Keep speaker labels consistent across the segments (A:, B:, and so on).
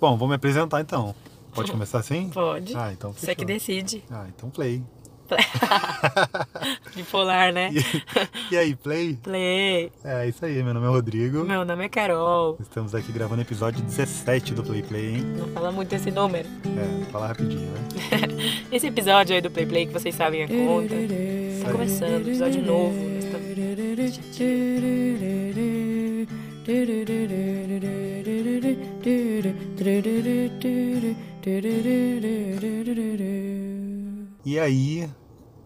A: Bom, vou me apresentar então. Pode começar assim?
B: Pode.
A: Ah, então
B: Você que
A: fechou.
B: decide.
A: Ah, então play.
B: Bipolar, né?
A: E, e aí, play?
B: Play.
A: É isso aí, meu nome é Rodrigo.
B: Meu nome é Carol.
A: Estamos aqui gravando o episódio 17 do Play Play, hein?
B: Não fala muito esse número.
A: É, fala rapidinho, né?
B: Esse episódio aí do Play Play que vocês sabem a conta. Tá começando, episódio novo.
A: E aí,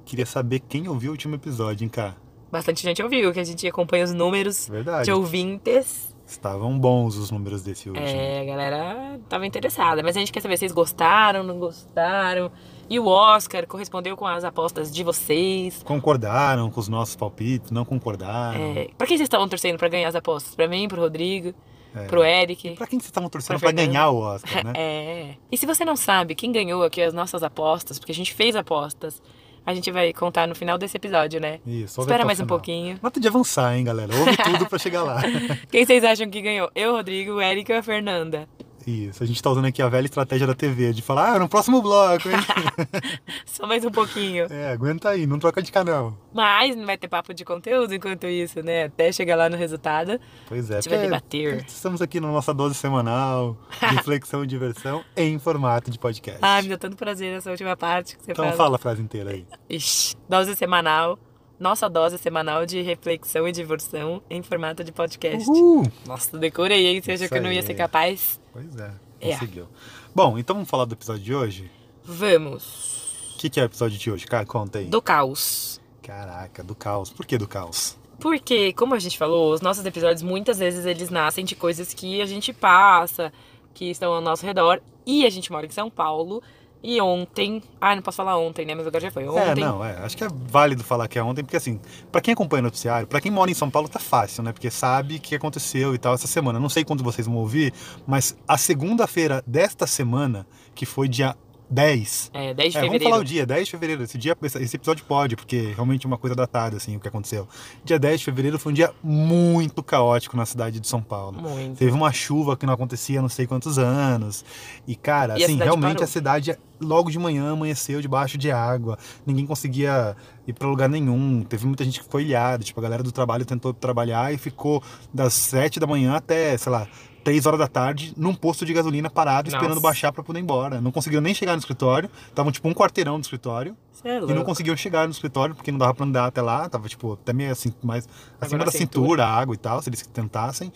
A: queria saber quem ouviu o último episódio, hein, cá?
B: Bastante gente ouviu, que a gente acompanha os números
A: Verdade.
B: de ouvintes.
A: Estavam bons os números desse último.
B: É, a galera tava interessada. Mas a gente quer saber se vocês gostaram, não gostaram. E o Oscar correspondeu com as apostas de vocês.
A: Concordaram com os nossos palpites, não concordaram.
B: É, pra quem vocês estavam torcendo pra ganhar as apostas? Pra mim, pro Rodrigo,
A: É.
B: pro Eric.
A: Pra quem vocês estavam torcendo
B: Pra
A: pra ganhar o Oscar, né?
B: É. E se você não sabe quem ganhou aqui as nossas apostas, porque a gente fez apostas, a gente vai contar no final desse episódio, né?
A: Isso,
B: Espera mais um pouquinho.
A: Nota de avançar, hein, galera? Ouve tudo pra chegar lá.
B: Quem vocês acham que ganhou? Eu, Rodrigo, o Eric ou a Fernanda?
A: Isso, a gente tá usando aqui a velha estratégia da TV, de falar, ah, no próximo bloco, hein?
B: Só mais um pouquinho.
A: é, aguenta aí, não troca de canal.
B: Mas não vai ter papo de conteúdo enquanto isso, né? Até chegar lá no resultado.
A: Pois é,
B: A gente vai debater.
A: Estamos aqui na nossa dose semanal, reflexão e diversão em formato de podcast.
B: Ai, me deu tanto prazer essa última parte que você
A: então
B: fala.
A: fala a frase inteira aí.
B: Ixi, dose semanal. Nossa dose semanal de reflexão e diversão em formato de podcast.
A: Uhul!
B: Nossa, decorei, hein? Você achou
A: Isso
B: que eu não ia ser capaz?
A: Pois é,
B: É.
A: conseguiu. Bom, então vamos falar do episódio de hoje?
B: Vamos.
A: O que, que é o episódio de hoje? Cara, conta aí.
B: Do caos.
A: Caraca, do caos. Por que do caos?
B: Porque, como a gente falou, os nossos episódios muitas vezes eles nascem de coisas que a gente passa, que estão ao nosso redor. E a gente mora em São Paulo. E ontem. Ah, não posso falar ontem, né? Mas agora já foi.
A: É,
B: Ontem.
A: não, é. Acho que é válido falar que é ontem, porque assim, pra quem acompanha o noticiário, pra quem mora em São Paulo tá fácil, né? Porque sabe o que aconteceu e tal essa semana. Não sei quando vocês vão ouvir, mas a segunda-feira desta semana, que foi dia 10.
B: É, 10 de
A: É, vamos
B: fevereiro.
A: falar o dia, 10 de fevereiro. Esse, dia, esse episódio pode, porque realmente é uma coisa datada, assim, o que aconteceu. Dia 10 de fevereiro foi um dia muito caótico na cidade de São Paulo.
B: Muito.
A: Teve uma chuva que não acontecia há não sei quantos anos. E, cara,
B: E a
A: assim,
B: cidade
A: realmente
B: parou.
A: a cidade logo de manhã amanheceu debaixo de água. Ninguém conseguia ir pra lugar nenhum. Teve muita gente que ficou ilhada. Tipo, a galera do trabalho tentou trabalhar e ficou das 7 da manhã até, sei lá, 3 horas da tarde num posto de gasolina parado,
B: Nossa.
A: esperando baixar pra poder ir embora. Não conseguiram nem chegar no escritório. Estavam tipo um quarteirão do escritório.
B: É
A: E não conseguiam chegar no escritório porque não dava pra andar até lá. Tava, tipo, até meio assim, mais acima da cintura, a água e tal, se eles tentassem.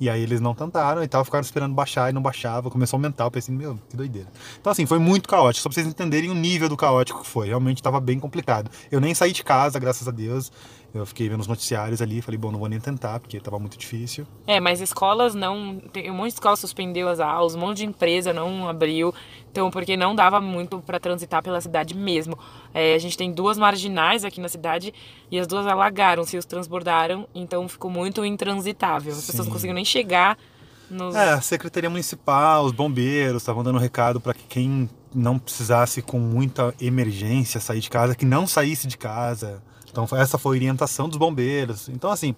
A: E aí eles não tentaram e tal, ficaram esperando baixar e não baixava. Começou a aumentar, eu pensei, meu, que doideira. Então, assim, foi muito caótico, só pra vocês entenderem o nível do caótico que foi. Realmente tava bem complicado. Eu nem saí de casa, graças a Deus. Eu fiquei vendo os noticiários ali, falei, bom, não vou nem tentar, porque tava muito difícil.
B: É, mas escolas não. Tem um monte de escola suspendeu as aulas, um monte de empresa não abriu. Então, porque não dava muito pra transitar pela cidade mesmo. É, a gente tem duas marginais aqui na cidade e as duas alagaram, se os transbordaram, então ficou muito intransitável. As pessoas
A: Sim.
B: não conseguiam nem chegar nos.
A: É, a Secretaria Municipal, os bombeiros estavam dando recado para que quem não precisasse com muita emergência sair de casa, que não saísse de casa. Então essa foi a orientação dos bombeiros. Então assim,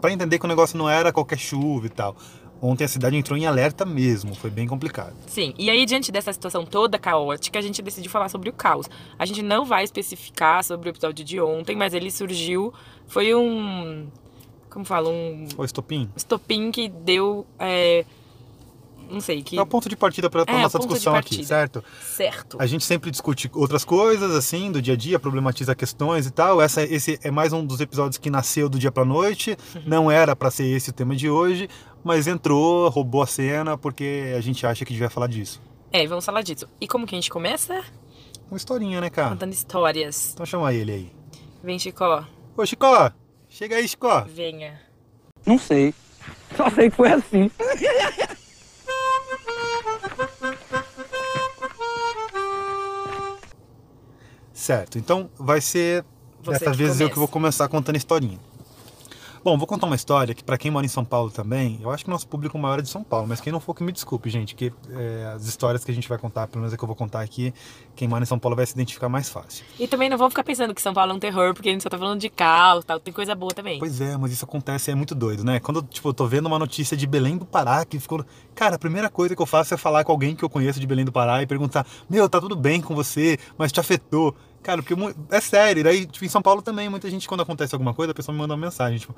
A: para entender que o negócio não era qualquer chuva e tal. Ontem a cidade entrou em alerta mesmo, foi bem complicado.
B: Sim, e aí diante dessa situação toda caótica, a gente decidiu falar sobre o caos. A gente não vai especificar sobre o episódio de ontem, mas ele surgiu, foi um, como fala, um
A: O estopim
B: estopim que deu, é, não sei, que
A: é o ponto de partida para
B: É,
A: nossa discussão aqui, certo?
B: certo.
A: A gente sempre discute outras coisas, assim, do dia a dia, problematiza questões e tal. Essa, esse é mais um dos episódios que nasceu do dia pra noite. Não era pra ser esse o tema de hoje, mas entrou, roubou a cena, porque a gente acha que devia falar disso.
B: É, vamos falar disso. E como que a gente começa?
A: Uma historinha, né, cara?
B: Contando histórias.
A: Então chama ele aí.
B: Vem, Chicó,
A: Ô, Chicó! Chega aí, Chicó!
B: venha.
C: Não sei. Só sei que foi assim.
A: Certo, então vai ser
B: Você
A: dessa vez eu
B: começa.
A: que vou começar contando a historinha. Bom, vou contar uma história que para quem mora em São Paulo também, eu acho que o nosso público maior é de São Paulo, mas quem não for que me desculpe, gente, que é, as histórias que a gente vai contar, pelo menos é que eu vou contar aqui, quem mora em São Paulo vai se identificar mais fácil.
B: E também não vão ficar pensando que São Paulo é um terror, porque a gente só tá falando de caos tal. Tem coisa boa também.
A: Pois é, mas isso acontece e é muito doido, né? Quando tipo, eu tô vendo uma notícia de Belém do Pará que ficou. Cara, a primeira coisa que eu faço é falar com alguém que eu conheço de Belém do Pará e perguntar: Meu, tá tudo bem com você, mas te afetou. Cara, porque é sério. E daí, tipo, em São Paulo também, muita gente, quando acontece alguma coisa, a pessoa me manda uma mensagem, tipo,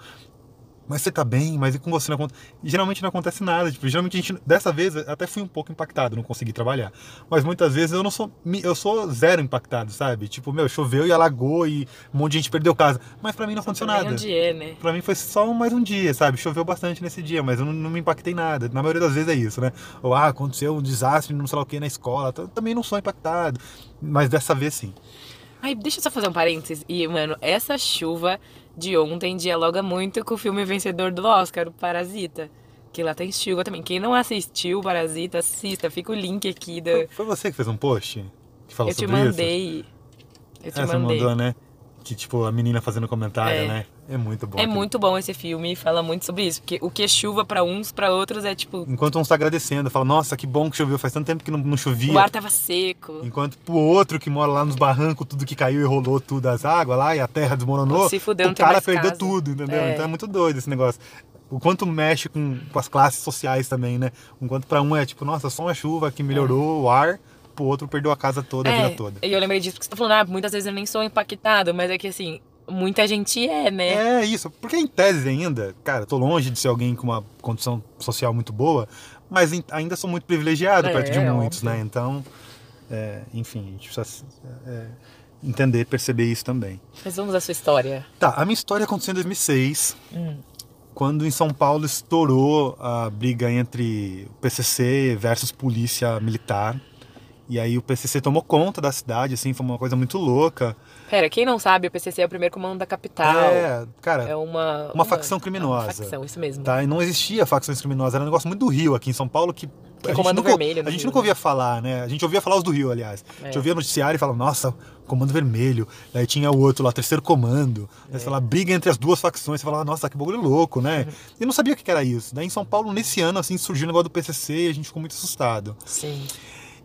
A: mas você tá bem, mas e com você não acontece? Geralmente não acontece nada. Tipo, geralmente a gente, dessa vez, até fui um pouco impactado, não consegui trabalhar. Mas muitas vezes eu não sou, eu sou zero impactado, sabe? Tipo, meu, choveu e alagou e um monte de gente perdeu casa. Mas pra mim não aconteceu
B: Também
A: nada.
B: um dia, né?
A: Pra mim foi só mais um dia, sabe? Choveu bastante nesse dia, mas eu não, não me impactei nada. Na maioria das vezes é isso, né? Ou, ah, aconteceu um desastre, não sei lá o que, na escola. Também não sou impactado. Mas dessa vez sim.
B: Ai, deixa eu só fazer um parênteses. E, mano, essa chuva de ontem dialoga muito com o filme vencedor do Oscar, o Parasita. Que lá tem chuva também. Quem não assistiu o Parasita, assista. Fica o link aqui da.
A: Foi, você que fez um post que falou
B: Eu te
A: sobre isso?
B: mandei. Eu te
A: É, você
B: mandei.
A: mandou, né? Que tipo, a menina fazendo comentário,
B: É.
A: né? É muito bom.
B: É
A: aquilo.
B: muito bom esse filme e fala muito sobre isso. Porque o que é chuva pra uns, pra outros é tipo.
A: Enquanto uns tá agradecendo, fala, nossa, que bom que choveu, faz tanto tempo que não, não chovia.
B: O ar tava seco.
A: Enquanto pro outro que mora lá nos barrancos, tudo que caiu e rolou tudo as águas lá e a terra desmoronou,
B: Se fudeu,
A: o cara perdeu
B: casa.
A: tudo, entendeu?
B: É.
A: Então é muito doido esse negócio. O quanto mexe com, com as classes sociais também, né? Enquanto pra um é tipo, nossa, só uma chuva que melhorou o ar, pro outro perdeu a casa toda, a
B: É,
A: vida toda.
B: e eu lembrei disso porque você tá falando, ah, muitas vezes eu nem sou impactado, mas é que assim, muita gente é, né?
A: É isso, porque em tese ainda, cara, tô longe de ser alguém com uma condição social muito boa, mas ainda sou muito privilegiado
B: É,
A: perto de
B: é
A: muitos,
B: óbvio.
A: né? Então, é, enfim, a gente precisa é, entender, perceber isso também.
B: Mas vamos à sua história.
A: Tá, a minha história aconteceu em 2006,
B: Hum.
A: quando em São Paulo estourou a briga entre o PCC versus polícia militar. E aí o PCC tomou conta da cidade, assim, foi uma coisa muito louca.
B: Pera, quem não sabe, o PCC é o primeiro comando da capital.
A: É, cara,
B: É uma...
A: uma facção criminosa.
B: Uma facção, isso mesmo.
A: tá? E não existia facções criminosas, era um negócio muito do Rio aqui em São Paulo que.
B: Que é
A: a
B: Comando
A: nunca,
B: Vermelho
A: A gente
B: Rio,
A: nunca
B: né?
A: ouvia falar, né? A gente ouvia falar os do Rio, aliás. A gente
B: É.
A: ouvia noticiário e falava, nossa, Comando Vermelho. Daí tinha o outro lá, Terceiro Comando. Daí
B: É.
A: você falava, briga entre as duas facções. Você falava, nossa, que bagulho louco, né?
B: Uhum.
A: E não sabia o que que era isso. Daí em São Paulo, nesse ano, assim, surgiu o negócio do PCC e a gente ficou muito assustado.
B: Sim.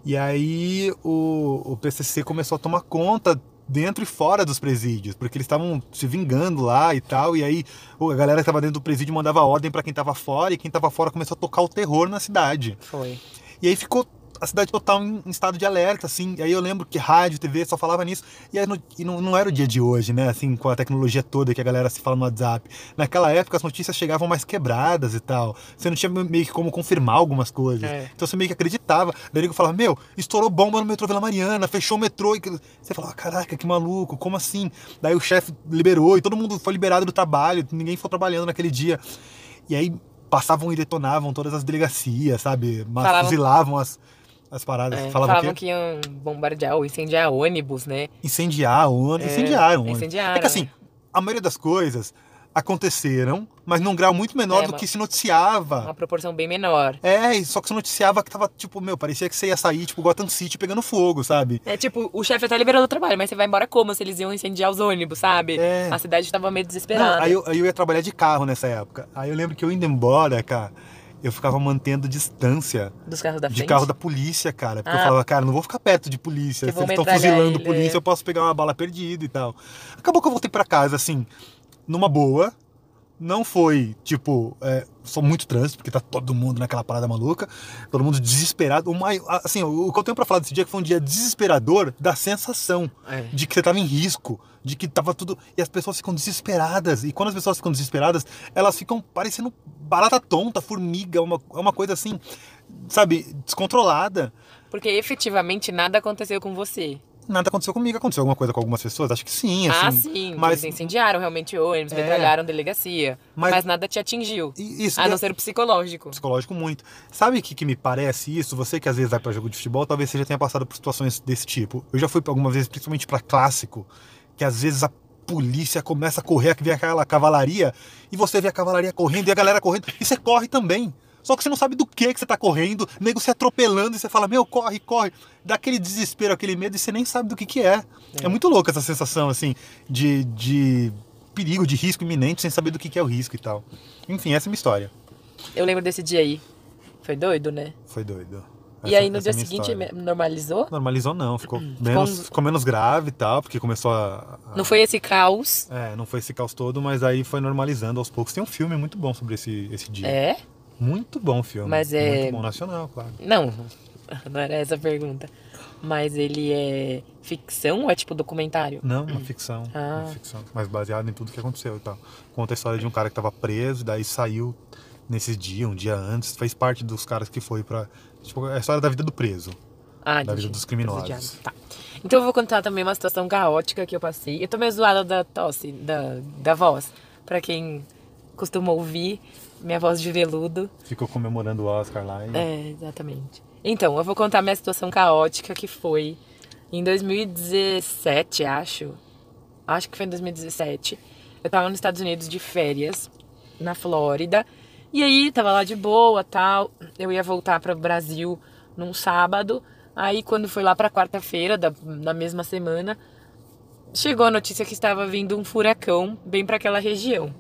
A: E aí o, o PCC começou a tomar conta dentro e fora dos presídios, porque eles estavam se vingando lá e tal, e aí a galera que estava dentro do presídio mandava ordem para quem estava fora, e quem estava fora começou a tocar o terror na cidade.
B: Foi.
A: E aí ficou a cidade total em, em estado de alerta, assim. E aí eu lembro que rádio, TV só falava nisso. E, aí no- e não, não era o dia de hoje, né? Assim, com a tecnologia toda que a galera se fala no WhatsApp. Naquela época as notícias chegavam mais quebradas e tal. Você não tinha meio que como confirmar algumas coisas.
B: É.
A: Então você meio que acreditava. Daí eu falava, meu, estourou bomba no metrô Vila Mariana, fechou o metrô. E você falava, caraca, que maluco, como assim? Daí o chefe liberou e todo mundo foi liberado do trabalho, ninguém foi trabalhando naquele dia. E aí passavam e detonavam todas as delegacias, sabe? Mas fuzilavam as, as paradas.
B: É,
A: falavam,
B: falavam que iam bombardear ou incendiar ônibus, né?
A: Incendiar o ônibus.
B: É,
A: incendiaram ônibus.
B: incendiaram,
A: É que assim, a maioria das coisas aconteceram, mas num grau muito menor
B: É,
A: do que se noticiava.
B: Uma proporção bem menor.
A: É, só que se noticiava que tava, tipo, meu, parecia que você ia sair, tipo, Gotham City pegando fogo, sabe?
B: É tipo, o chefe até liberou do trabalho, mas você vai embora como se eles iam incendiar os ônibus, sabe?
A: É.
B: A cidade tava meio
A: Não,
B: desesperada.
A: aí, eu, aí eu ia trabalhar de carro nessa época. Aí eu lembro que eu indo embora, cara, eu ficava mantendo distância
B: Dos carros da
A: de
B: frente.
A: carro da polícia, cara. Porque eu
B: Ah.
A: falava, cara, não vou ficar perto de polícia.
B: Que
A: Se eles estão fuzilando
B: ele,
A: polícia,
B: é.
A: eu posso pegar uma bala perdida e tal. Acabou que eu voltei pra casa, assim, numa boa. Não foi, tipo, é, só muito trânsito, porque tá todo mundo naquela parada maluca, todo mundo desesperado. O assim, o que eu tenho pra falar desse dia é que foi um dia desesperador da sensação
B: É.
A: de que você tava em risco, de que tava tudo. E as pessoas ficam desesperadas. E quando as pessoas ficam desesperadas, elas ficam parecendo barata tonta, formiga, uma, é uma coisa assim, sabe, descontrolada.
B: Porque efetivamente nada aconteceu com você.
A: Nada aconteceu comigo. Aconteceu alguma coisa com algumas pessoas? Acho que sim,
B: ah,
A: assim.
B: sim.
A: mas-
B: Eles incendiaram realmente ônibus,
A: É.
B: metralharam delegacia.
A: Mas-
B: Mas... nada te atingiu.
A: Isso,
B: A não ser o psicológico.
A: psicológico muito. Sabe o que, que me parece isso? Você que às vezes vai pra jogo de futebol, talvez você já tenha passado por situações desse tipo. Eu já fui algumas vezes, principalmente pra clássico, que às vezes a polícia começa a correr, que vem aquela cavalaria, e você vê a cavalaria correndo e a galera correndo, e você corre também. Só que você não sabe do que que você tá correndo, nego se atropelando e você fala, meu, corre, corre. Dá aquele desespero, aquele medo e você nem sabe do que que é. É, muito louco essa sensação, assim, de, de perigo, de risco iminente, sem saber do que que é o risco e tal. Enfim, essa é a minha história.
B: Eu lembro desse dia aí. Foi doido, né?
A: Foi doido.
B: E aí no
A: é
B: dia seguinte
A: história.
B: normalizou?
A: Normalizou não, ficou menos,
B: um-
A: ficou menos grave e tal, porque começou a... a-
B: Não foi esse caos?
A: É, não foi esse caos todo, mas aí foi normalizando aos poucos. Tem um filme muito bom sobre esse, esse dia.
B: É?
A: Muito bom o filme.
B: Mas é-
A: Muito bom, nacional, claro.
B: Não, não era essa a pergunta. Mas ele é ficção ou é tipo documentário?
A: Não, uma ficção.
B: Ah.
A: Uma ficção. Mas baseado em tudo que aconteceu e tal. Conta a história de um cara que tava preso, daí saiu nesse dia, um dia antes, fez parte dos caras que foi pra. Tipo, é a história da vida do preso.
B: Ah,
A: Da vida dos criminosos.
B: Tá. Então eu vou contar também uma situação caótica que eu passei. Eu tô meio zoada da tosse, da, da voz. Pra quem costuma ouvir minha voz de veludo.
A: Ficou comemorando o Oscar lá e.
B: É, exatamente. Então, eu vou contar minha situação caótica que foi em 2017, acho. Acho que foi em 2017. Eu tava nos Estados Unidos de férias, na Flórida. E aí, tava lá de boa, tal. Eu ia voltar para o Brasil num sábado. Aí, quando foi lá pra quarta-feira da, da mesma semana, chegou a notícia que estava vindo um furacão bem para aquela região.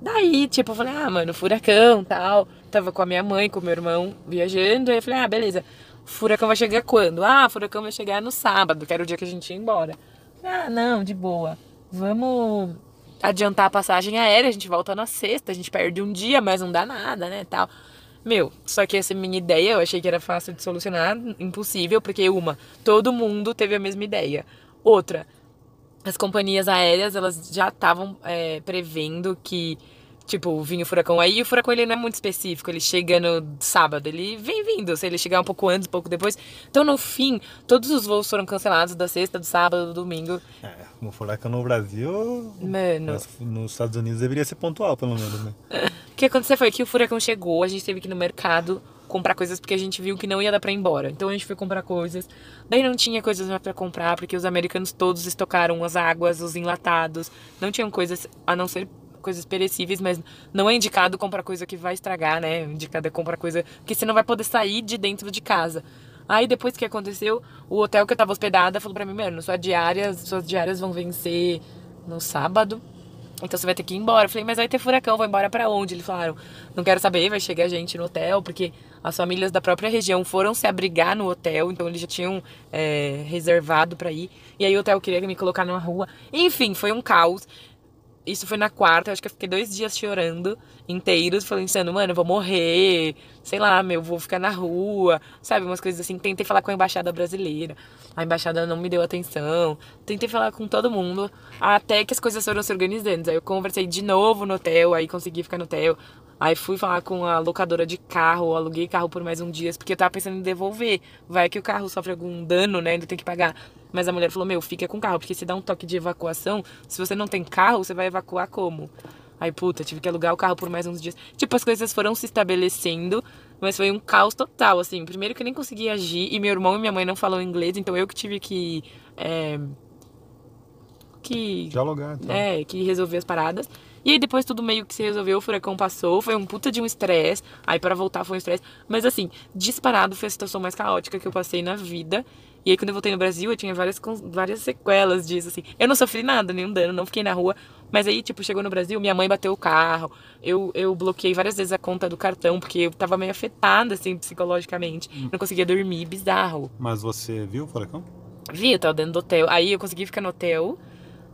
B: Daí, tipo, eu falei, ah, mano, furacão tal. Tava com a minha mãe, com o meu irmão viajando. Aí eu falei, ah, beleza. Furacão vai chegar quando? Ah, furacão vai chegar no sábado, que era o dia que a gente ia embora. Ah, não, de boa. Vamos adiantar a passagem aérea, a gente volta na sexta, a gente perde um dia, mas não dá nada, né, tal. Meu, só que essa minha ideia eu achei que era fácil de solucionar, impossível, porque uma, todo mundo teve a mesma ideia. Outra, as companhias aéreas elas já estavam é, prevendo que tipo vinha o furacão aí e o furacão ele não é muito específico ele chega no sábado ele vem vindo se ele chegar um pouco antes um pouco depois. Então no fim todos os voos foram cancelados da sexta do sábado do domingo.
A: É, como furacão no Brasil.
B: mano.
A: mas nos Estados Unidos deveria ser pontual, pelo menos, né?
B: o que aconteceu foi que o furacão chegou a gente teve que ir no mercado comprar coisas porque a gente viu que não ia dar pra ir embora. Então a gente foi comprar coisas. Daí não tinha coisas mais pra comprar porque os americanos todos estocaram as águas os enlatados. Não tinham coisas a não ser coisas perecíveis, mas não é indicado comprar coisa que vai estragar, né? Indicado é comprar coisa que você não vai poder sair de dentro de casa. Aí depois que aconteceu, o hotel que eu tava hospedada falou pra mim, mano, sua diária, suas diárias vão vencer no sábado. Então você vai ter que ir embora. Eu falei, mas vai ter furacão, vou embora pra onde? Eles falaram, não quero saber, vai chegar gente no hotel, porque as famílias da própria região foram se abrigar no hotel, então eles já tinham é, reservado pra ir. E aí o hotel queria me colocar numa rua. Enfim, foi um caos. Isso foi na quarta, eu acho que eu fiquei dois dias chorando inteiros, falando pensando, mano, eu vou morrer, sei lá, meu, vou ficar na rua, sabe, umas coisas assim. Tentei falar com a embaixada brasileira, a embaixada não me deu atenção. Tentei falar com todo mundo, até que as coisas foram se organizando. Aí eu conversei de novo no hotel, aí consegui ficar no hotel. Aí fui falar com a locadora de carro, aluguei carro por mais um dia, porque eu tava pensando em devolver. Vai que o carro sofre algum dano, né? Ainda tem que pagar. Mas a mulher falou: Meu, fica com o carro, porque se dá um toque de evacuação, se você não tem carro, você vai evacuar como? Aí, puta, tive que alugar o carro por mais uns dias. Tipo, as coisas foram se estabelecendo, mas foi um caos total, assim. Primeiro que eu nem consegui agir, e meu irmão e minha mãe não falam inglês, então eu que tive que. É, que
A: Dialogar, então.
B: é, que resolver as paradas. E aí depois tudo meio que se resolveu, o furacão passou, foi um puta de um estresse. Aí para voltar foi um estresse. Mas assim, disparado foi a situação mais caótica que eu passei na vida. E aí quando eu voltei no Brasil, eu tinha várias, várias sequelas disso, assim. Eu não sofri nada, nenhum dano, não fiquei na rua. Mas aí, tipo, chegou no Brasil, minha mãe bateu o carro. Eu, eu bloqueei várias vezes a conta do cartão, porque eu tava meio afetada, assim, psicologicamente. Não conseguia dormir, bizarro.
A: Mas você viu o furacão?
B: Vi, eu tava dentro do hotel. Aí eu consegui ficar no hotel.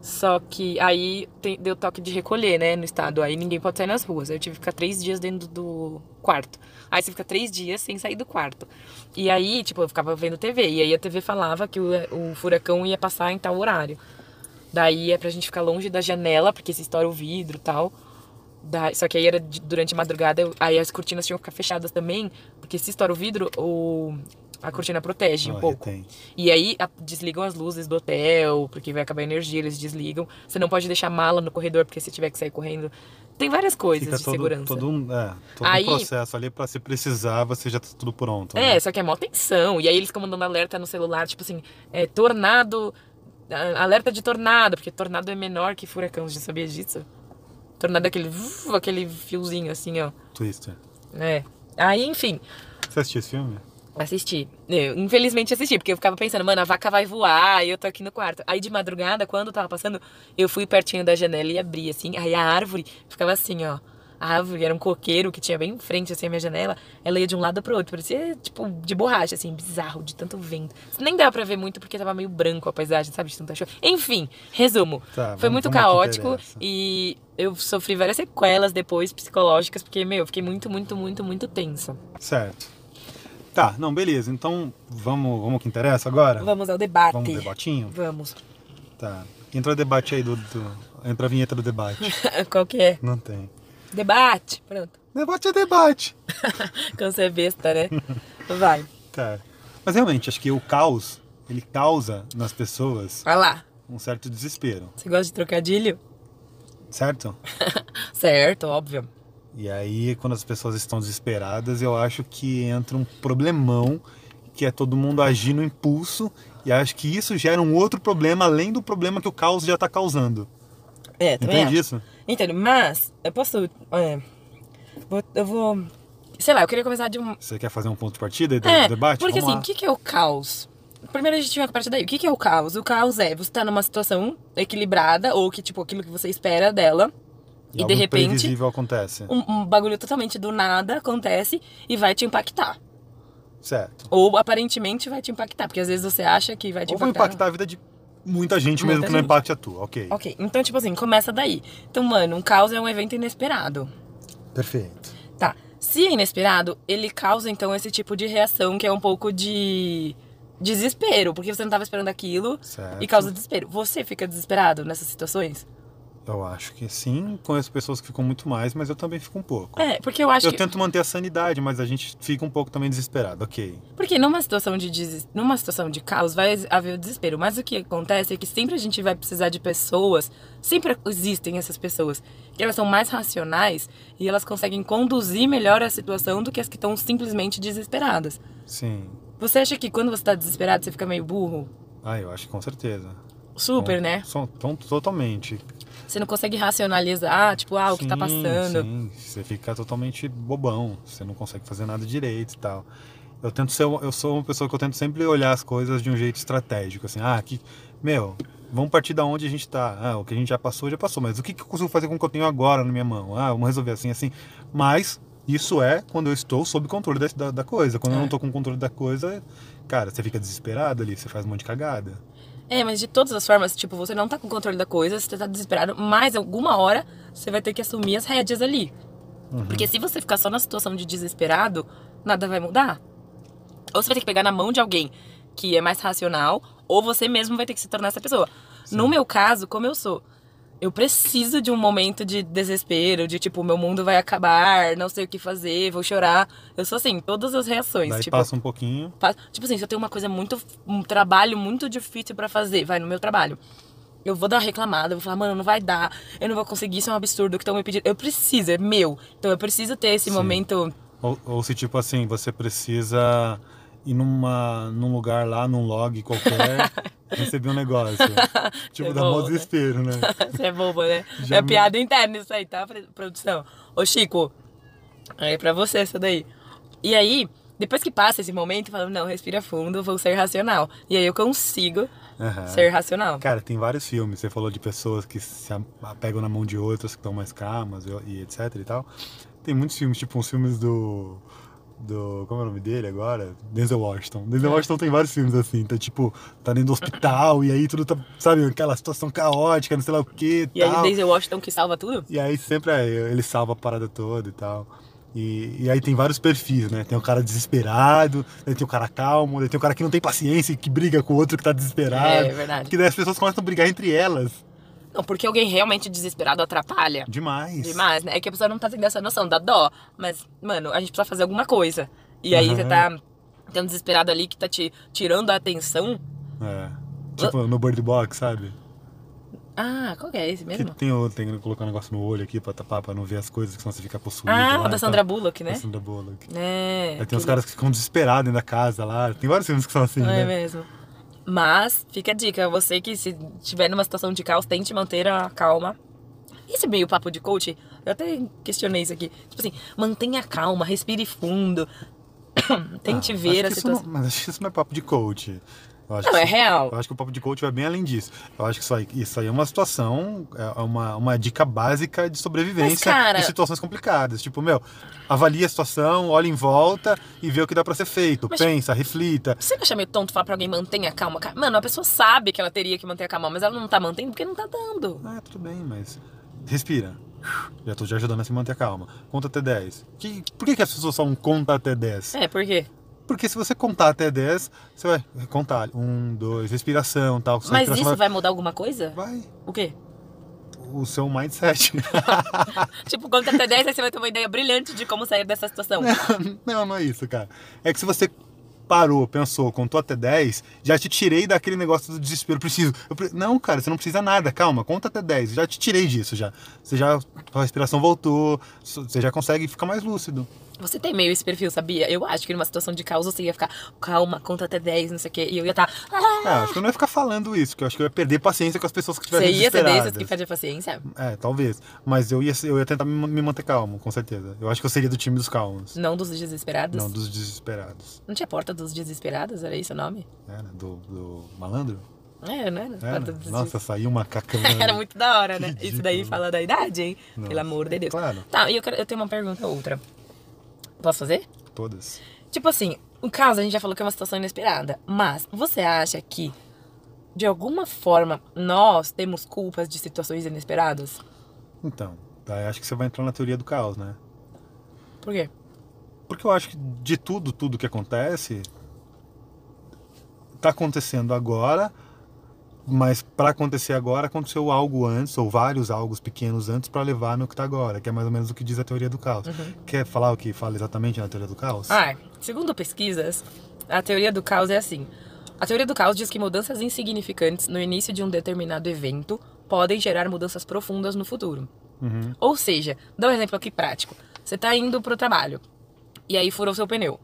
B: Só que aí tem- deu toque de recolher, né, no estado. Aí ninguém pode sair nas ruas. Aí eu tive que ficar três dias dentro do quarto. Aí você fica três dias sem sair do quarto. E aí, tipo, eu ficava vendo TV. E aí a TV falava que o, o furacão ia passar em tal horário. Daí é pra gente ficar longe da janela, porque se estoura o vidro e tal. Da- só que aí era de- durante a madrugada, eu- aí as cortinas tinham que ficar fechadas também, porque se estoura o vidro, o, a cortina protege um
A: Ah,
B: pouco.
A: retém.
B: E aí a- desligam as luzes do hotel, porque vai acabar a energia, eles desligam. Você não pode deixar mala no corredor, porque se tiver que sair correndo. Tem várias coisas
A: Fica
B: de
A: todo,
B: segurança.
A: todo um, é, todo
B: Aí-
A: um processo ali pra se precisar, você já tá tudo pronto.
B: É,
A: né?
B: só que é mó tensão. E aí eles ficam mandando alerta no celular, tipo assim, é, tornado. Alerta de tornado, porque tornado é menor que furacão, já sabia disso? Tornado é aquele, aquele fiozinho assim, ó.
A: Twister.
B: É. Aí, enfim.
A: Você assistiu esse filme?
B: Assisti. Eu, infelizmente assisti, porque eu ficava pensando, mano, a vaca vai voar e eu tô aqui no quarto. Aí de madrugada, quando tava passando, eu fui pertinho da janela e abri, assim. Aí a árvore ficava assim, ó. A árvore era um coqueiro que tinha bem em frente, assim, a minha janela. Ela ia de um lado pro outro, parecia, tipo, de borracha, assim, bizarro, de tanto vento. Nem dava pra ver muito porque tava meio branco a paisagem, sabe, de tanta chuva. Enfim, resumo.
A: Tá,
B: Foi muito caótico e eu sofri várias sequelas depois psicológicas, porque, meu, eu fiquei muito, muito, muito, muito tensa.
A: Certo. Tá, não, beleza. Então, vamos, vamos ao que interessa agora?
B: Vamos ao debate.
A: Vamos ao debatinho?
B: Vamos.
A: Tá. Entra o debate aí do, do- Entra a vinheta do debate.
B: Qual que é?
A: Não tem.
B: Debate. Pronto.
A: Debate é debate.
B: Quando você é besta, né? Vai.
A: Tá. Mas realmente, acho que o caos, ele causa nas pessoas
B: Vai lá.
A: um certo desespero,
B: Você gosta de trocadilho?
A: certo?
B: Certo, óbvio.
A: E aí, quando as pessoas estão desesperadas, eu acho que entra um problemão, que é todo mundo agir no impulso, e acho que isso gera um outro problema, além do problema que o caos já está causando.
B: É, também
A: Entende
B: acho.
A: isso?
B: Entendo, mas eu posso. é, vou- eu vou. Sei lá, eu queria começar de um.
A: Você quer fazer um ponto de partida do
B: É,
A: debate?
B: porque
A: Vamos
B: assim, o que, que é o caos? Primeiro a gente vai partir daí. O que, que é o caos? O caos é você tá numa situação equilibrada, ou que, tipo, aquilo que você espera dela. E, de repente,
A: acontece.
B: um, um bagulho totalmente do nada acontece e vai te impactar.
A: Certo.
B: Ou aparentemente vai te impactar, porque às vezes você acha que vai te
A: Ou vai
B: impactar.
A: impactar a vida de muita gente,
B: Muita
A: mesmo que não
B: gente.
A: impacte a tua. Ok.
B: Ok, então, tipo assim, começa daí. Então, mano, um caos é um evento inesperado.
A: Perfeito.
B: Tá. Se é inesperado, ele causa, então, esse tipo de reação que é um pouco de desespero, porque você não tava esperando aquilo
A: Certo.
B: e causa desespero. Você fica desesperado nessas situações?
A: Eu acho que sim. Conheço pessoas que ficam muito mais, mas eu também fico um pouco.
B: É, porque eu acho
A: eu
B: que.
A: tento manter a sanidade, mas a gente fica um pouco também desesperado. Ok.
B: Porque numa situação de des... numa situação de caos vai haver o desespero, mas o que acontece é que sempre a gente vai precisar de pessoas, sempre existem essas pessoas, que elas são mais racionais e elas conseguem conduzir melhor a situação do que as que estão simplesmente desesperadas.
A: Sim.
B: Você acha que quando você tá desesperado você fica meio burro?
A: Ah, eu acho que com certeza.
B: Super, né?
A: são- tão- totalmente.
B: Você não consegue racionalizar, tipo, ah, o que tá
A: Sim,
B: passando.
A: Sim, você fica totalmente bobão. Você não consegue fazer nada direito e tal. Eu tento ser, eu sou uma pessoa que eu tento sempre olhar as coisas de um jeito estratégico, assim, ah, que, meu, vamos partir da onde a gente tá. Ah, o que a gente já passou, já passou, mas o que, que eu consigo fazer com o que eu tenho agora na minha mão? Ah, vamos resolver assim, assim. Mas isso é quando eu estou sob controle da, da, da coisa. Quando eu
B: É.
A: não tô com controle da coisa, cara, você fica desesperado ali, você faz um monte de cagada.
B: É, mas de todas as formas, tipo, você não tá com controle da coisa, você tá desesperado, mas alguma hora você vai ter que assumir as rédeas ali.
A: Uhum.
B: Porque se você ficar só na situação de desesperado, nada vai mudar. Ou você vai ter que pegar na mão de alguém que é mais racional, ou você mesmo vai ter que se tornar essa pessoa. No meu caso, como eu sou, eu preciso de um momento de desespero, de tipo, meu mundo vai acabar, não sei o que fazer, vou chorar. Eu sou assim, todas as reações.
A: Daí
B: tipo,
A: passa um pouquinho.
B: Tipo assim, se eu tenho uma coisa muito. um trabalho muito difícil pra fazer, vai no meu trabalho. Eu vou dar uma reclamada, eu vou falar, mano, não vai dar, eu não vou conseguir, isso é um absurdo que estão me pedindo. Eu preciso, é meu. Então eu preciso ter esse
A: Sim.
B: momento.
A: Ou, ou se tipo assim, você precisa ir numa, num lugar lá, num log qualquer, receber um negócio. tipo,
B: É
A: dá mó
B: né?
A: desespero, né?
B: Isso é bobo, né?
A: Já
B: é
A: me-
B: piada interna isso aí, tá, pro- produção? Ô, Chico, é pra você essa daí. E aí, depois que passa esse momento, eu falo, não, respira fundo, vou ser racional. E aí eu consigo
A: Aham.
B: ser racional.
A: Cara, tem vários filmes. Você falou de pessoas que se apegam na mão de outras, que estão mais calmas e, e etc e tal. Tem muitos filmes, tipo uns filmes do. Do. Como é o nome dele agora? Denzel Washington. Denzel Washington tem vários filmes assim. Tá tipo, tá dentro do hospital e aí tudo tá. Sabe, aquela situação caótica, não sei lá o que
B: E aí o
A: tal.
B: Denzel Washington que salva tudo?
A: E aí sempre é, ele salva a parada toda e tal. E, e aí tem vários perfis, né? Tem o cara desesperado, tem o cara calmo, tem o cara que não tem paciência e que briga com o outro que tá desesperado.
B: É, verdade.
A: Que daí as pessoas começam a brigar entre elas.
B: Não, porque alguém realmente desesperado atrapalha.
A: Demais.
B: Demais, né? É que a pessoa não tá tendo essa noção, dá dó. Mas, mano, a gente precisa fazer alguma coisa. E aí
A: Aham.
B: você tá tendo desesperado ali que tá te tirando a atenção.
A: É. Tipo, no Bird Box, sabe?
B: Ah, qual que é esse
A: Que
B: mesmo?
A: tem, o- tem que colocar um negócio no olho aqui pra tapar, pra não ver as coisas, que senão você fica possuído.
B: Ah,
A: lá
B: da Sandra
A: tal.
B: Bullock, né?
A: Da Sandra Bullock.
B: É.
A: Aí tem uns
B: que-
A: caras que ficam desesperados dentro da casa lá. Tem vários filmes que são assim,
B: É
A: né?
B: mesmo. Mas, fica a dica, você que se estiver numa situação de caos, tente manter a calma. Esse meio papo de coach, eu até questionei isso aqui. Tipo assim, mantenha a calma, respire fundo. Tente
A: Ah,
B: ver a
A: isso não-
B: situação.
A: mas acho que isso não é papo de coach. Eu acho
B: Não,
A: que
B: é real.
A: Eu acho que o papo de coach vai bem além disso. Eu acho que isso aí, isso aí é uma situação, é uma, uma dica básica de sobrevivência
B: Mas, cara-
A: em situações complicadas. Tipo, meu, avalia a situação, olha em volta e vê o que dá pra ser feito.
B: Mas-
A: Pensa, reflita.
B: Você não acha meio tonto falar pra alguém mantenha a calma? Ca- Mano, a pessoa sabe que ela teria que manter a calma, mas ela não tá mantendo porque não tá dando.
A: Ah, tudo bem, mas respira. Já tô te ajudando a se manter calma. Conta até 10. Que, por que, que as pessoas falam conta até 10?
B: É, por quê?
A: Porque se você contar até 10, você vai contar. Um, dois, respiração tal.
B: Mas isso vai mudar alguma coisa?
A: vai.
B: O quê?
A: O seu mindset.
B: Tipo, conta até 10, aí você vai ter uma ideia brilhante de como sair dessa situação.
A: não, não é isso, cara. É que se você parou, pensou, contou até 10, já te tirei daquele negócio do desespero. Preciso. Eu pre- Não, cara, você não precisa nada. Calma, conta até 10. Já te tirei disso já. Você já. A respiração voltou. Você já consegue ficar mais lúcido.
B: Você tem meio esse perfil, sabia? Eu acho que numa situação de caos você ia ficar, calma, conta até 10, não sei o quê. E eu ia estar.
A: É, acho que eu não ia ficar falando isso, que eu acho que eu ia perder paciência com as pessoas que
B: você
A: estivessem
B: ia ser desses
A: desesperadas.
B: que perde a paciência?
A: É, talvez. Mas eu ia, eu ia tentar me, me manter calmo, com certeza. Eu acho que eu seria do time dos calmos.
B: Não dos desesperados?
A: Não, dos desesperados.
B: Não tinha porta dos desesperados? Era esse o nome?
A: Era, do, do malandro?
B: É, não era?
A: Era.
B: Porta dos
A: Nossa, saiu uma cacana.
B: Era muito da hora, né? Isso daí fala da idade, hein? Pelo
A: Nossa,
B: amor de Deus.
A: claro.
B: Tá, e eu, quero- eu tenho uma pergunta outra. Posso fazer?
A: Todas.
B: Tipo assim, o caso a gente já falou que é uma situação inesperada, mas você acha que, de alguma forma, nós temos culpas de situações inesperadas?
A: Então, daí acho que você vai entrar na teoria do caos, né?
B: Por quê?
A: Porque eu acho que de tudo, tudo que acontece, tá acontecendo agora, mas para acontecer agora aconteceu algo antes, ou vários algos pequenos antes, para levar no que tá agora, que é mais ou menos o que diz a teoria do caos. Quer falar o que fala exatamente na teoria do caos?
B: Ah, segundo pesquisas, a teoria do caos é assim. A teoria do caos diz que mudanças insignificantes no início de um determinado evento podem gerar mudanças profundas no futuro.
A: Uhum.
B: Ou seja, dá um exemplo aqui prático. Você tá indo pro trabalho e aí furou seu pneu.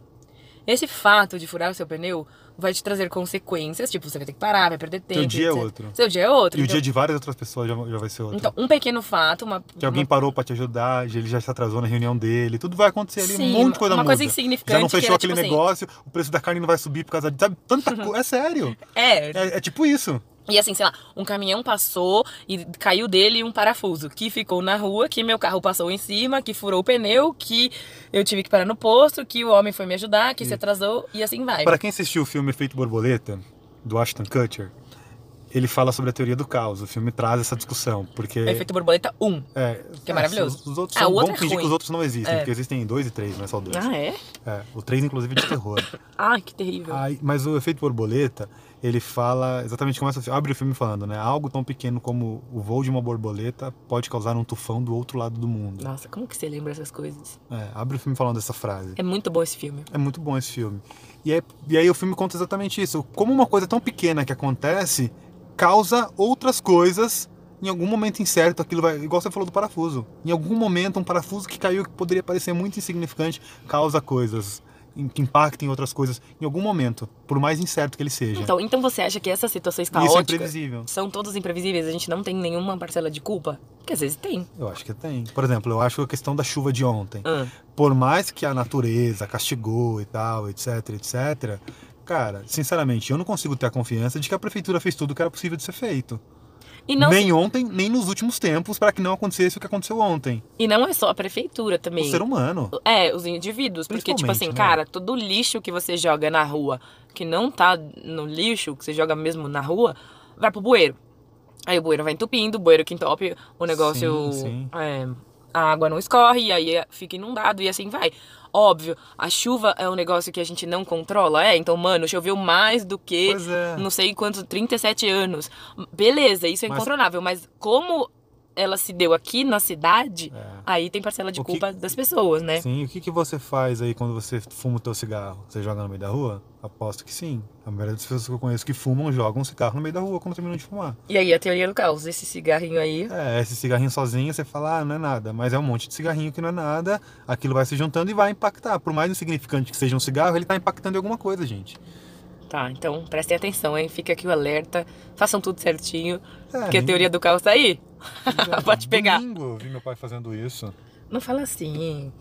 B: Esse fato de furar o seu pneu vai te trazer consequências, tipo, você vai ter que parar, vai perder tempo.
A: dia é
B: etc.
A: outro.
B: Seu dia é outro.
A: E o
B: então,
A: dia de várias outras pessoas já, já vai ser outro.
B: então, um pequeno fato, uma.
A: que alguém
B: uma-
A: parou para te ajudar, ele já se atrasou na reunião dele, tudo vai acontecer ali,
B: Sim,
A: um monte de coisa
B: uma
A: muda.
B: coisa insignificante
A: Já não fechou
B: era,
A: aquele
B: tipo assim-
A: negócio, o preço da carne não vai subir por causa de. Sabe, tanta coisa. É sério.
B: É,
A: É, é tipo isso.
B: E assim, sei lá, um caminhão passou e caiu dele um parafuso que ficou na rua, que meu carro passou em cima, que furou o pneu, que eu tive que parar no posto, que o homem foi me ajudar, que se atrasou e assim vai.
A: Para quem assistiu o filme Efeito Borboleta, do Ashton Kutcher, ele fala sobre a teoria do caos. O filme traz essa discussão, porque...
B: Efeito borboleta 1.
A: É,
B: Que é maravilhoso.
A: Os, os outros
B: Ah,
A: são
B: o outro
A: bons
B: é
A: fingir que os outros não existem,
B: É.
A: porque existem dois e três, não é só dois.
B: Ah, é?
A: É, o três, inclusive, é de terror.
B: Ai, que terrível.
A: Aí, mas o efeito borboleta, ele fala exatamente como essa, abre o filme falando, né? Algo tão pequeno como o voo de uma borboleta pode causar um tufão do outro lado do mundo.
B: Nossa, como que você lembra essas coisas?
A: É, abre o filme falando dessa frase.
B: É muito bom esse filme.
A: É muito bom esse filme. E, é- e aí o filme conta exatamente isso. Como uma coisa tão pequena que acontece causa outras coisas. Em algum momento incerto, aquilo vai. Igual você falou do parafuso. Em algum momento, um parafuso que caiu que poderia parecer muito insignificante causa coisas que impactem outras coisas em algum momento, por mais incerto que ele seja.
B: Então, então você acha que essas situações
A: é
B: caóticas
A: imprevisível.
B: são todas imprevisíveis? A gente não tem nenhuma parcela de culpa? Porque às vezes tem.
A: Eu acho que tem. Por exemplo, eu acho a questão da chuva de ontem.
B: Ah,
A: Por mais que a natureza castigou e tal, etc, etc, cara, sinceramente, eu não consigo ter a confiança de que a prefeitura fez tudo o que era possível de ser feito.
B: Não,
A: nem ontem, nem nos últimos tempos, para que não acontecesse o que aconteceu ontem.
B: e não é só a prefeitura também.
A: O ser humano.
B: É, os indivíduos. Porque, tipo assim,
A: né?
B: cara, todo lixo que você joga na rua, que não tá no lixo, que você joga mesmo na rua, vai pro bueiro. Aí o bueiro vai entupindo, o bueiro que entope, o negócio.
A: Sim, sim.
B: é, a água não escorre, aí fica inundado e assim vai. Óbvio, a chuva é um negócio que a gente não controla, é? Então, mano, choveu mais do que
A: é.
B: não sei quantos, 37 anos. Beleza, isso é
A: Mas-
B: incontrolável, mas como ela se deu aqui na cidade,
A: É.
B: aí tem parcela de
A: O que-
B: culpa das pessoas, né?
A: Sim, o que, que você faz aí quando você fuma o teu cigarro? Você joga no meio da rua? Aposto que sim. A maioria das pessoas que eu conheço que fumam jogam um cigarro no meio da rua quando terminam de fumar.
B: E aí, a teoria do caos, esse cigarrinho aí.
A: É, esse cigarrinho sozinho, você fala, ah, não é nada. Mas é um monte de cigarrinho que não é nada. Aquilo vai se juntando e vai impactar. Por mais insignificante que seja um cigarro, ele tá impactando em alguma coisa, gente.
B: Tá, então prestem atenção, hein? Fica aqui o alerta. Façam tudo certinho.
A: É,
B: porque a teoria do caos tá aí. Pode pegar.
A: Domingo eu vi meu pai fazendo isso.
B: Não fala assim.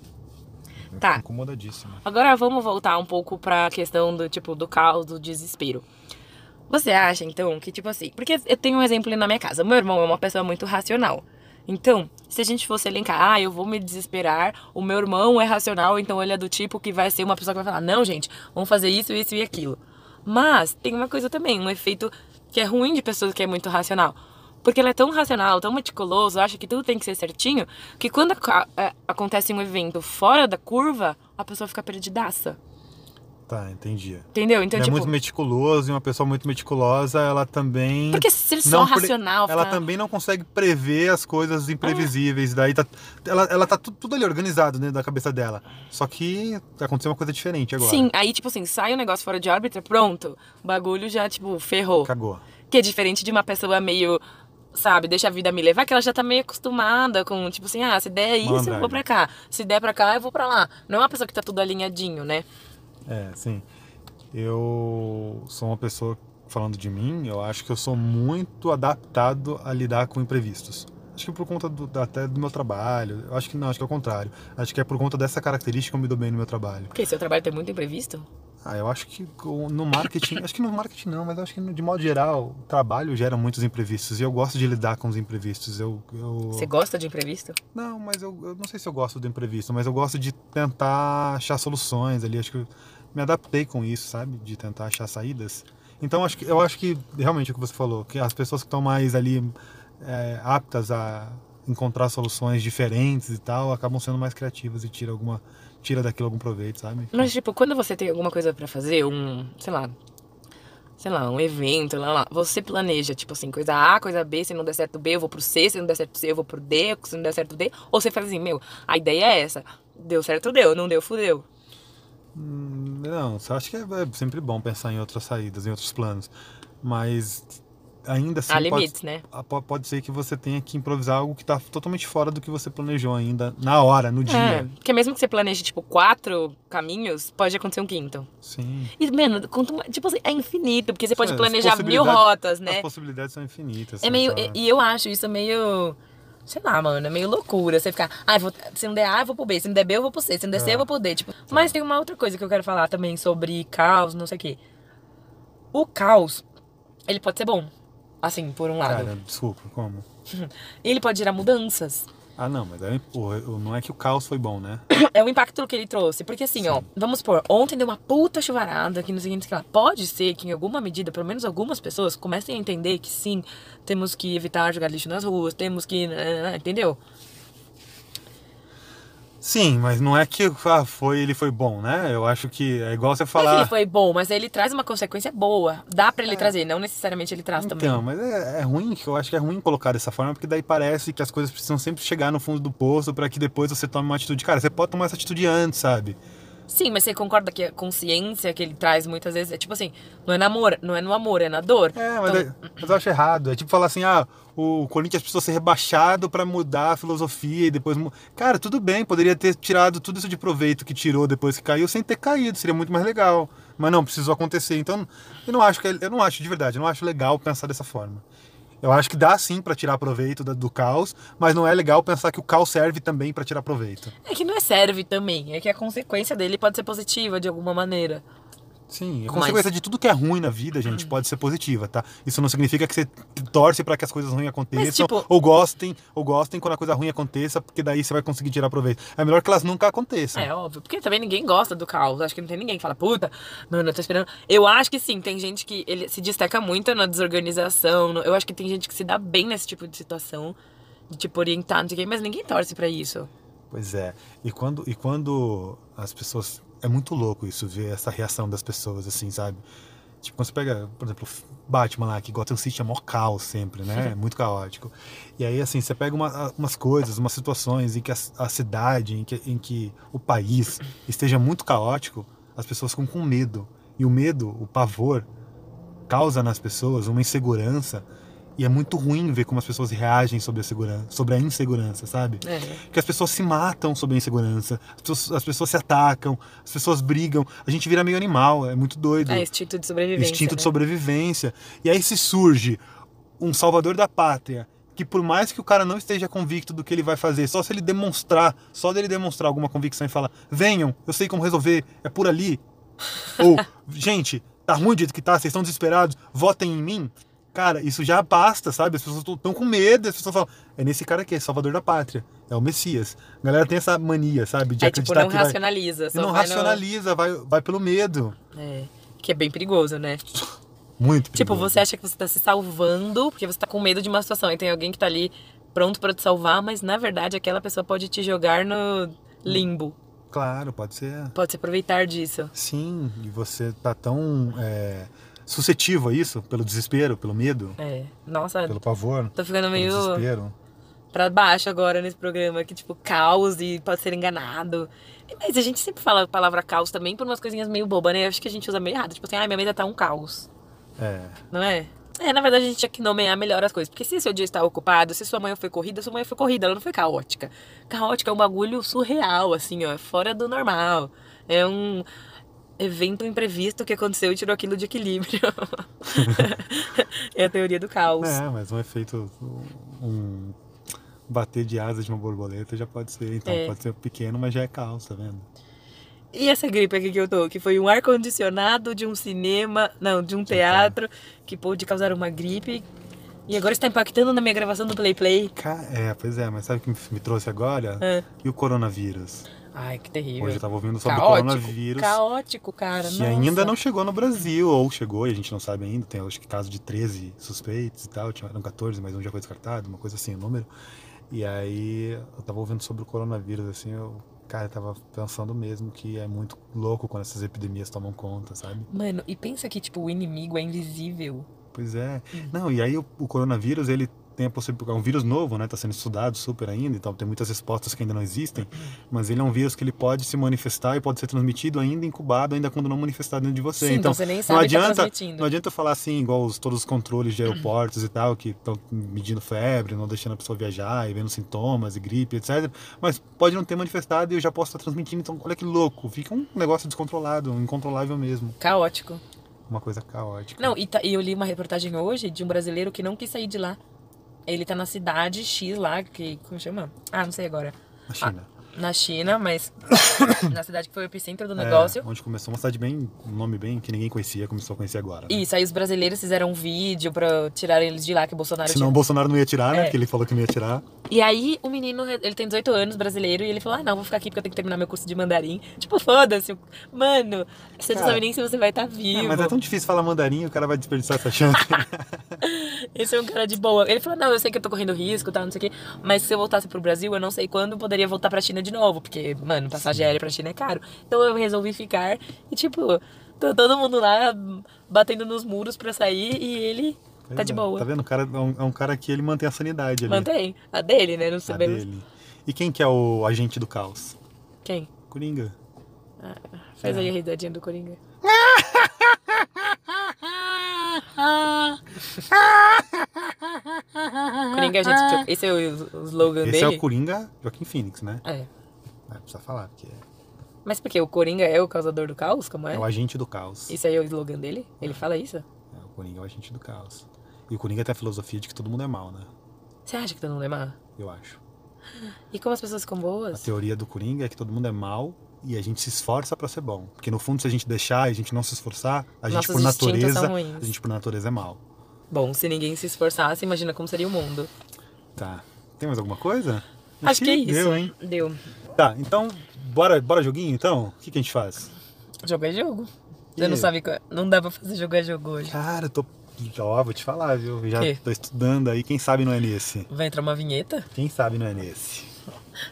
A: Eu
B: Tá.
A: incomodadíssimo.
B: Agora vamos voltar um pouco pra questão do tipo do caos, do desespero. Você acha então que tipo assim, porque eu tenho um exemplo na minha casa. Meu irmão é uma pessoa muito racional. Então, se a gente fosse elencar, ah, eu vou me desesperar, o meu irmão é racional, então ele é do tipo que vai ser uma pessoa que vai falar, não, gente, vamos fazer isso, isso e aquilo. Mas tem uma coisa também, um efeito que é ruim de pessoas que é muito racional. Porque ele é tão racional, tão meticuloso, acha que tudo tem que ser certinho, que quando aca- é, acontece um evento fora da curva, a pessoa fica perdidaça.
A: Tá, entendi.
B: Entendeu? Então,
A: Ele
B: tipo.
A: é muito meticuloso e uma pessoa muito meticulosa, ela também.
B: Porque ser só racional.
A: Ela
B: fica-
A: também não consegue prever as coisas imprevisíveis. Daí tá, ela, ela tá tudo, tudo ali organizado dentro da cabeça dela. Só que aconteceu uma coisa diferente agora.
B: Sim, aí, tipo assim, sai um negócio fora de órbita, pronto. O bagulho já, tipo, ferrou.
A: Cagou.
B: Que é diferente de uma pessoa meio, sabe, deixa a vida me levar, que ela já tá meio acostumada com, tipo assim, ah, se der isso, eu vou pra cá. Se der pra cá, eu vou pra lá. Não é uma pessoa que tá tudo alinhadinho, né?
A: É, sim. Eu sou uma pessoa, falando de mim, eu acho que eu sou muito adaptado a lidar com imprevistos. Acho que por conta do, até do meu trabalho. Eu acho que não, acho que é o contrário. Acho que é por conta dessa característica que eu me dou bem no meu trabalho.
B: Porque seu trabalho tem muito imprevisto?
A: Ah, eu acho que no marketing, acho que no marketing não, mas acho que de modo geral, o trabalho gera muitos imprevistos e eu gosto de lidar com os imprevistos. Eu, eu...
B: Você gosta de imprevisto?
A: Não, mas eu, eu não sei se eu gosto do imprevisto, mas eu gosto de tentar achar soluções ali. Acho que eu me adaptei com isso, sabe? De tentar achar saídas. Então acho que, eu acho que realmente é o que você falou, que as pessoas que estão mais ali é, aptas a encontrar soluções diferentes e tal, acabam sendo mais criativas e tira alguma tira daquilo algum proveito, sabe?
B: Mas, tipo, quando você tem alguma coisa pra fazer, um, sei lá, sei lá, um evento, lá, lá, você planeja, tipo assim, coisa A, coisa B, se não der certo B, eu vou pro C, se não der certo C, eu vou pro D, se não der certo D, ou você faz assim, meu, a ideia é essa, deu certo, deu, não deu, fudeu.
A: Hum, Não, eu acho que é, é sempre bom pensar em outras saídas, em outros planos. Mas ainda assim.
B: Há
A: pode-
B: limites, né?
A: ah, po- Pode ser que você tenha que improvisar algo que está totalmente fora do que você planejou ainda, na hora, no
B: É,
A: dia.
B: porque mesmo que você planeje, tipo, quatro caminhos, pode acontecer um quinto.
A: Sim.
B: E, mano, quanto tipo assim, é infinito, porque você pode
A: As
B: planejar mil rotas,
A: As
B: né?
A: possibilidades são infinitas.
B: É meio.
A: sabe?
B: E eu acho isso meio. Sei lá, mano, é meio loucura. Você ficar, ah, vou, se não der A, eu vou pro B. Se não der B, eu vou pro C. Se não der C,
A: É.
B: eu vou pro D. Tipo. Mas tem uma outra coisa que eu quero falar também sobre caos, não sei o quê. O caos, ele pode ser bom. Assim, por um lado.
A: Cara, desculpa, como?
B: Ele pode gerar mudanças.
A: Ah, não, mas aí, não é que o caos foi bom, né?
B: É o impacto que ele trouxe. Porque assim, ó, vamos supor, ontem deu uma puta chuvarada aqui no seguinte, lá. Pode ser que em alguma medida, pelo menos algumas pessoas, comecem a entender que sim, temos que evitar jogar lixo nas ruas, temos que. né, Entendeu?
A: Sim, mas não é que ah, foi, ele foi bom, né? Eu acho que é igual você
B: Não é que
A: falar.
B: ele foi bom, mas ele traz uma consequência boa. Dá pra ele trazer, não necessariamente ele traz também.
A: Então, mas é, é ruim, eu acho que é ruim colocar dessa forma, porque daí parece que as coisas precisam sempre chegar no fundo do poço para que depois você tome uma atitude. Cara, você pode tomar essa atitude antes, sabe?
B: Sim, mas você concorda que a consciência que ele traz muitas vezes é tipo assim, não é no amor, não é no amor, é na dor.
A: É, mas,
B: Então,
A: é- mas eu acho errado. É tipo falar assim, ah, o Corinthians precisou ser rebaixado para mudar a filosofia e depois. Cara, tudo bem, poderia ter tirado tudo isso de proveito que tirou depois que caiu sem ter caído, seria muito mais legal. Mas não, precisou acontecer. Então, eu não acho que é- eu não acho de verdade, eu não acho legal pensar dessa forma. Eu acho que dá sim para tirar proveito do caos, mas não é legal pensar que o caos serve também para tirar proveito.
B: É que não é serve também, é que a consequência dele pode ser positiva de alguma maneira.
A: Sim, a
B: Mas-
A: consequência de tudo que é ruim na vida, gente, pode ser positiva, tá? Isso não significa que você torce para que as coisas ruins aconteçam,
B: tipo-
A: ou gostem, ou gostem quando a coisa ruim aconteça, porque daí você vai conseguir tirar proveito. É melhor que elas nunca aconteçam.
B: É óbvio, porque também ninguém gosta do caos. Acho que não tem ninguém que fala, puta, mano, eu tô esperando. Eu acho que sim, tem gente que ele se destaca muito na desorganização. no- Eu acho que tem gente que se dá bem nesse tipo de situação, de tipo orientar, não sei o quê, mas ninguém torce pra isso.
A: Pois é. E quando, e quando as pessoas. É muito louco isso, ver essa reação das pessoas, assim, sabe? Tipo, quando você pega, por exemplo, Batman lá, que Gotham City é mó caos sempre, né? É muito caótico. E aí, assim, você pega uma- umas coisas, umas situações em que a, a cidade, em que, em que o país esteja muito caótico, as pessoas ficam com medo. E o medo, o pavor, causa nas pessoas uma insegurança. E é muito ruim ver como as pessoas reagem sobre a, segurança, sobre a insegurança, sabe?
B: É.
A: que as pessoas se matam sob a insegurança, as pessoas, as pessoas se atacam, as pessoas brigam, a gente vira meio animal, é muito doido.
B: É instinto de sobrevivência.
A: Instinto de
B: né?
A: sobrevivência. E aí se surge um salvador da pátria que que por mais que o cara não esteja convicto do que ele vai fazer, só se ele demonstrar, só dele demonstrar alguma convicção e falar, venham, eu sei como resolver, é por ali. Ou, gente, tá ruim do jeito que tá, vocês estão desesperados, votem em mim. Cara, isso já basta, sabe? As pessoas estão com medo, as pessoas falam, é nesse cara aqui, é salvador da pátria, é o Messias. A galera tem essa mania, sabe? De
B: É tipo,
A: acreditar
B: não
A: que vai...
B: racionaliza. Só
A: não
B: vai no-
A: racionaliza, vai, vai pelo medo.
B: É, que é bem perigoso, né?
A: Muito
B: Tipo,
A: perigoso.
B: você acha que você tá se salvando porque você tá com medo de uma situação e tem alguém que tá ali pronto pra te salvar, mas na verdade aquela pessoa pode te jogar no limbo.
A: Claro, pode ser.
B: Pode se aproveitar disso.
A: Sim, e você tá tão é, suscetível a isso, pelo desespero, pelo medo,
B: É. Nossa,
A: pelo pavor,
B: tô ficando meio
A: desespero.
B: pra baixo agora nesse programa, que tipo, caos e pode ser enganado. Mas a gente sempre fala a palavra caos também por umas coisinhas meio bobas, né? Eu acho que a gente usa meio errado. Tipo assim, ai, minha mesa tá um caos.
A: É,
B: Não é? É, na verdade a gente tinha que nomear melhor as coisas. Porque se seu dia está ocupado, se sua manhã foi corrida, sua manhã foi corrida, ela não foi caótica. Caótica é um bagulho surreal, assim, ó, fora do normal. É um evento imprevisto que aconteceu e tirou aquilo de equilíbrio. é a teoria do caos.
A: é, mas um efeito, um bater de asas de uma borboleta já pode ser, então
B: É.
A: pode ser pequeno, mas já é caos, tá vendo?
B: E essa gripe aqui que eu tô, que foi um ar-condicionado de um cinema, não, de um teatro, que pôde causar uma gripe. E agora está impactando na minha gravação do Play Play.
A: É, pois é, mas sabe o que me- me trouxe agora?
B: É.
A: E o coronavírus?
B: Ai, que terrível.
A: Hoje eu tava ouvindo sobre o
B: Caótico,
A: coronavírus.
B: caótico, cara.
A: Que
B: nossa.
A: ainda não chegou no Brasil, ou chegou e a gente não sabe ainda. Tem acho que caso de 13 suspeitos e tal, tinha- eram 14, mas um já foi descartado, uma coisa assim, o número. E aí eu tava ouvindo sobre o coronavírus, assim, eu, cara, eu tava pensando mesmo que é muito louco quando essas epidemias tomam conta, sabe?
B: Mano, e pensa que, tipo, o inimigo é invisível.
A: Pois é.
B: Hum.
A: Não, e aí o, o coronavírus, ele tem a possibilidade, é um vírus novo, né? Tá sendo estudado super ainda, então tem muitas respostas que ainda não existem, mas ele é um vírus que ele pode se manifestar e pode ser transmitido ainda incubado, ainda quando não manifestado dentro de você.
B: Sim,
A: então,
B: você nem
A: não
B: sabe que tá
A: adianta,
B: transmitindo.
A: não adianta falar assim, igual os, todos os controles de aeroportos e tal, que estão medindo febre, não deixando a pessoa viajar e vendo sintomas e gripe, etc. Mas pode não ter manifestado e eu já posso estar transmitindo, então olha que louco, fica um negócio descontrolado, incontrolável mesmo,
B: Caótico.
A: uma coisa caótica.
B: Não, e, tá- e eu li uma reportagem hoje de um brasileiro que não quis sair de lá. Ele tá na cidade X lá, que. Como chama? Ah, não sei agora.
A: Na China.
B: Na China, mas. na cidade que foi o epicentro do
A: É,
B: negócio.
A: onde começou uma cidade bem, um nome bem que ninguém conhecia, começou a conhecer agora. né?
B: Isso, aí os brasileiros fizeram um vídeo pra tirar eles de lá, que o Bolsonaro
A: Senão o
B: tinha.
A: Bolsonaro não ia tirar, né?
B: É.
A: Porque ele falou que não ia tirar.
B: E aí o menino, ele tem 18 anos, brasileiro, e ele falou: Ah, não, vou ficar aqui porque eu tenho que terminar meu curso de mandarim. Tipo, foda-se. Mano, você não sabe nem se você vai estar
A: É,
B: vivo.
A: mas é tão difícil falar mandarim, o cara vai desperdiçar essa chance.
B: Esse é um cara de boa. Ele falou: Não, eu sei que eu tô correndo risco, tá, não sei o quê. Mas se eu voltasse pro Brasil, eu não sei quando eu poderia voltar pra China de novo. Porque, mano, passagem aérea pra China é caro. Então eu resolvi ficar. E, tipo, tá todo mundo lá batendo nos muros pra sair e ele tá
A: Pois
B: de
A: é,
B: boa.
A: Tá vendo? O cara é um, é um cara que ele mantém a sanidade ali.
B: Mantém. A dele, né? Não
A: A
B: sabemos.
A: dele. E quem que é o agente do caos?
B: Quem?
A: Coringa.
B: Faz
A: É.
B: aí a risadinha do Coringa. Coringa, gente, esse é o, slogan
A: Esse
B: dele?
A: é o Coringa Joaquim Phoenix, né?
B: É.
A: É, precisa falar, porque é,
B: Mas por quê? O Coringa é o causador do caos? Como é?
A: é o agente do caos.
B: Isso aí é o slogan dele? Ele fala isso?
A: É, o Coringa é o agente do caos. E o Coringa tem a filosofia de que todo mundo é mal, né?
B: Você acha que todo mundo é má?
A: Eu acho.
B: E como as pessoas ficam
A: A
B: boas?
A: teoria do Coringa é que todo mundo é mal e a gente se esforça pra ser bom. Porque no fundo, se a gente deixar e a gente não se esforçar, a gente
B: Nossos
A: por natureza, a gente por natureza é mal.
B: Bom, se ninguém se esforçasse, imagina como seria o mundo.
A: Tá. Tem mais alguma coisa?
B: Acho que é isso.
A: Deu, hein?
B: Deu.
A: Tá, então, bora, bora joguinho então? O que, que a gente faz?
B: Jogo é jogo. Você não sabe. Não dá pra fazer jogo é jogo hoje.
A: Cara, eu tô. Ó, vou te falar, viu? Já
B: Quê?
A: tô estudando aí, quem sabe não é nesse.
B: Vai entrar uma vinheta?
A: Quem sabe não é nesse.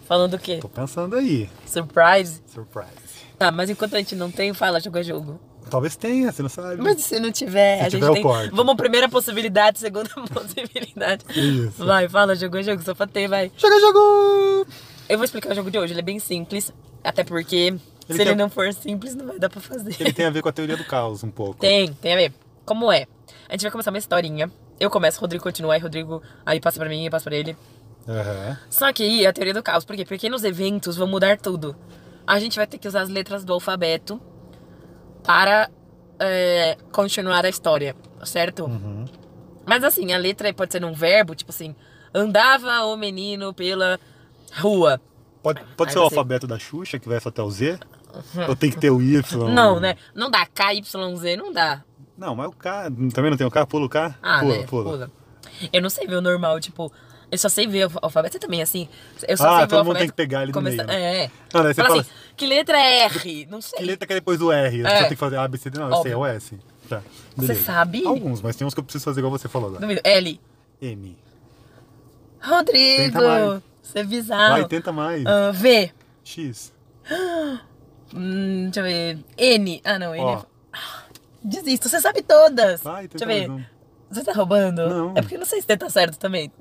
B: Falando o quê?
A: Tô pensando aí.
B: Surprise?
A: Surprise.
B: Tá, mas enquanto a gente não tem, fala jogo é jogo.
A: Talvez tenha, você não sabe.
B: Mas se não tiver,
A: Se
B: a gente
A: tiver,
B: tem.
A: corto.
B: Vamos, primeira possibilidade, segunda possibilidade.
A: Isso.
B: Vai, fala, jogo é jogo, só pra ter, vai.
A: Joga, jogo!
B: Eu vou explicar o jogo de hoje, ele é bem simples. Até porque, se
A: tem-
B: ele não for simples, não vai dar pra fazer.
A: Ele tem a ver com a teoria do caos um pouco.
B: Tem, tem a ver. Como é? A gente vai começar uma historinha. Eu começo, Rodrigo continua, aí Rodrigo aí passa pra mim, eu passo pra ele.
A: Aham.
B: Só que aí é a teoria do caos. Por quê? Porque nos eventos vão mudar tudo. A gente vai ter que usar as letras do alfabeto para é, continuar a história, certo?
A: Uhum.
B: Mas assim, a letra pode ser um verbo, tipo assim, Andava o menino pela rua.
A: Pode, pode
B: Aí
A: ser o alfabeto da Xuxa, que vai até o Z? Ou tem que ter o Y?
B: Não, né? Não dá. KYZ não dá.
A: Não, mas o K. Também não tem o K? Pula o K?
B: Ah,
A: pula,
B: né?
A: pula.
B: Pula. Eu não sei ver o normal, tipo. Eu só sei ver o alfabeto. Você também, assim. Eu só
A: Ah,
B: sei ver
A: todo
B: o
A: mundo tem que pegar ele no
B: começa-
A: meio,
B: É.
A: Não, daí você
B: Fala
A: fala
B: assim, que letra é R? Não sei.
A: Que letra que é depois do R?
B: É.
A: Você tem que fazer A, B, C, D. Não, eu sei, é o S. Tá.
B: Você sabe?
A: Alguns, mas tem uns que eu preciso fazer igual você falou.
B: L.
A: M.
B: Rodrigo. Você é bizarro.
A: Vai, tenta mais.
B: Ah, v.
A: X.
B: Hum, deixa eu ver. N. Ah, não. N.
A: Ó.
B: é- Desisto. Você sabe todas.
A: Vai,
B: deixa
A: tenta
B: eu ver.
A: um.
B: Você tá roubando?
A: Não.
B: É porque não sei se você tá certo também.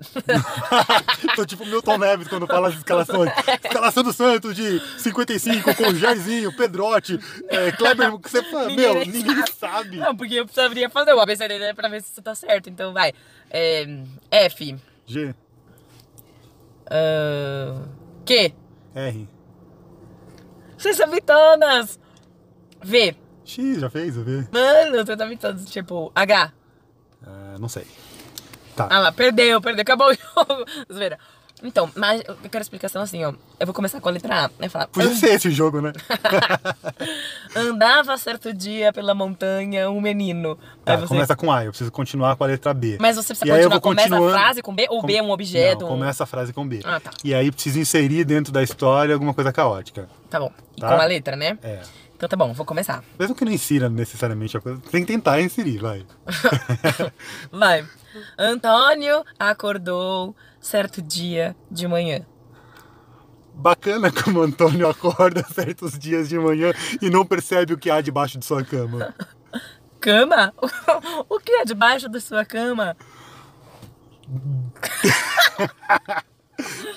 A: Tô tipo Milton Neves quando fala as escalações. Escalação do Santos de 55 com Jairzinho, Pedrotti, é, Kleber. Você fala, meu,
B: nem
A: ninguém sabe.
B: Não, porque eu precisaria fazer o ABCD né, pra ver se você tá certo. Então vai. É, F.
A: G,
B: ah, Q.
A: R.
B: Você sabe todas. V.
A: X, já fez o V?
B: Mano, você sabe todas. Tipo, H.
A: Ah, não sei. Tá.
B: Ah lá, perdeu, perdeu, acabou o jogo. Zoeira. Então, mas eu quero explicação assim, ó. Eu vou começar com a letra A. Né? Falar,
A: Podia ser esse jogo, né?
B: Andava certo dia pela montanha um menino.
A: Tá,
B: você-
A: começa com A, eu preciso continuar com a letra B.
B: Mas você precisa
A: E
B: continuar. Começa a frase com B ou B é um objeto?
A: Não, começa a frase com B.
B: Ah, tá.
A: E aí preciso inserir dentro da história alguma coisa caótica.
B: Tá bom.
A: Tá.
B: com a letra, né?
A: É.
B: Então tá bom, vou começar.
A: Mesmo que não insira necessariamente a coisa, tem que tentar inserir, vai.
B: Vai. Antônio acordou certo dia de manhã.
A: Bacana como Antônio acorda certos dias de manhã e não percebe o que há debaixo de sua cama.
B: Cama? o que é debaixo da sua cama?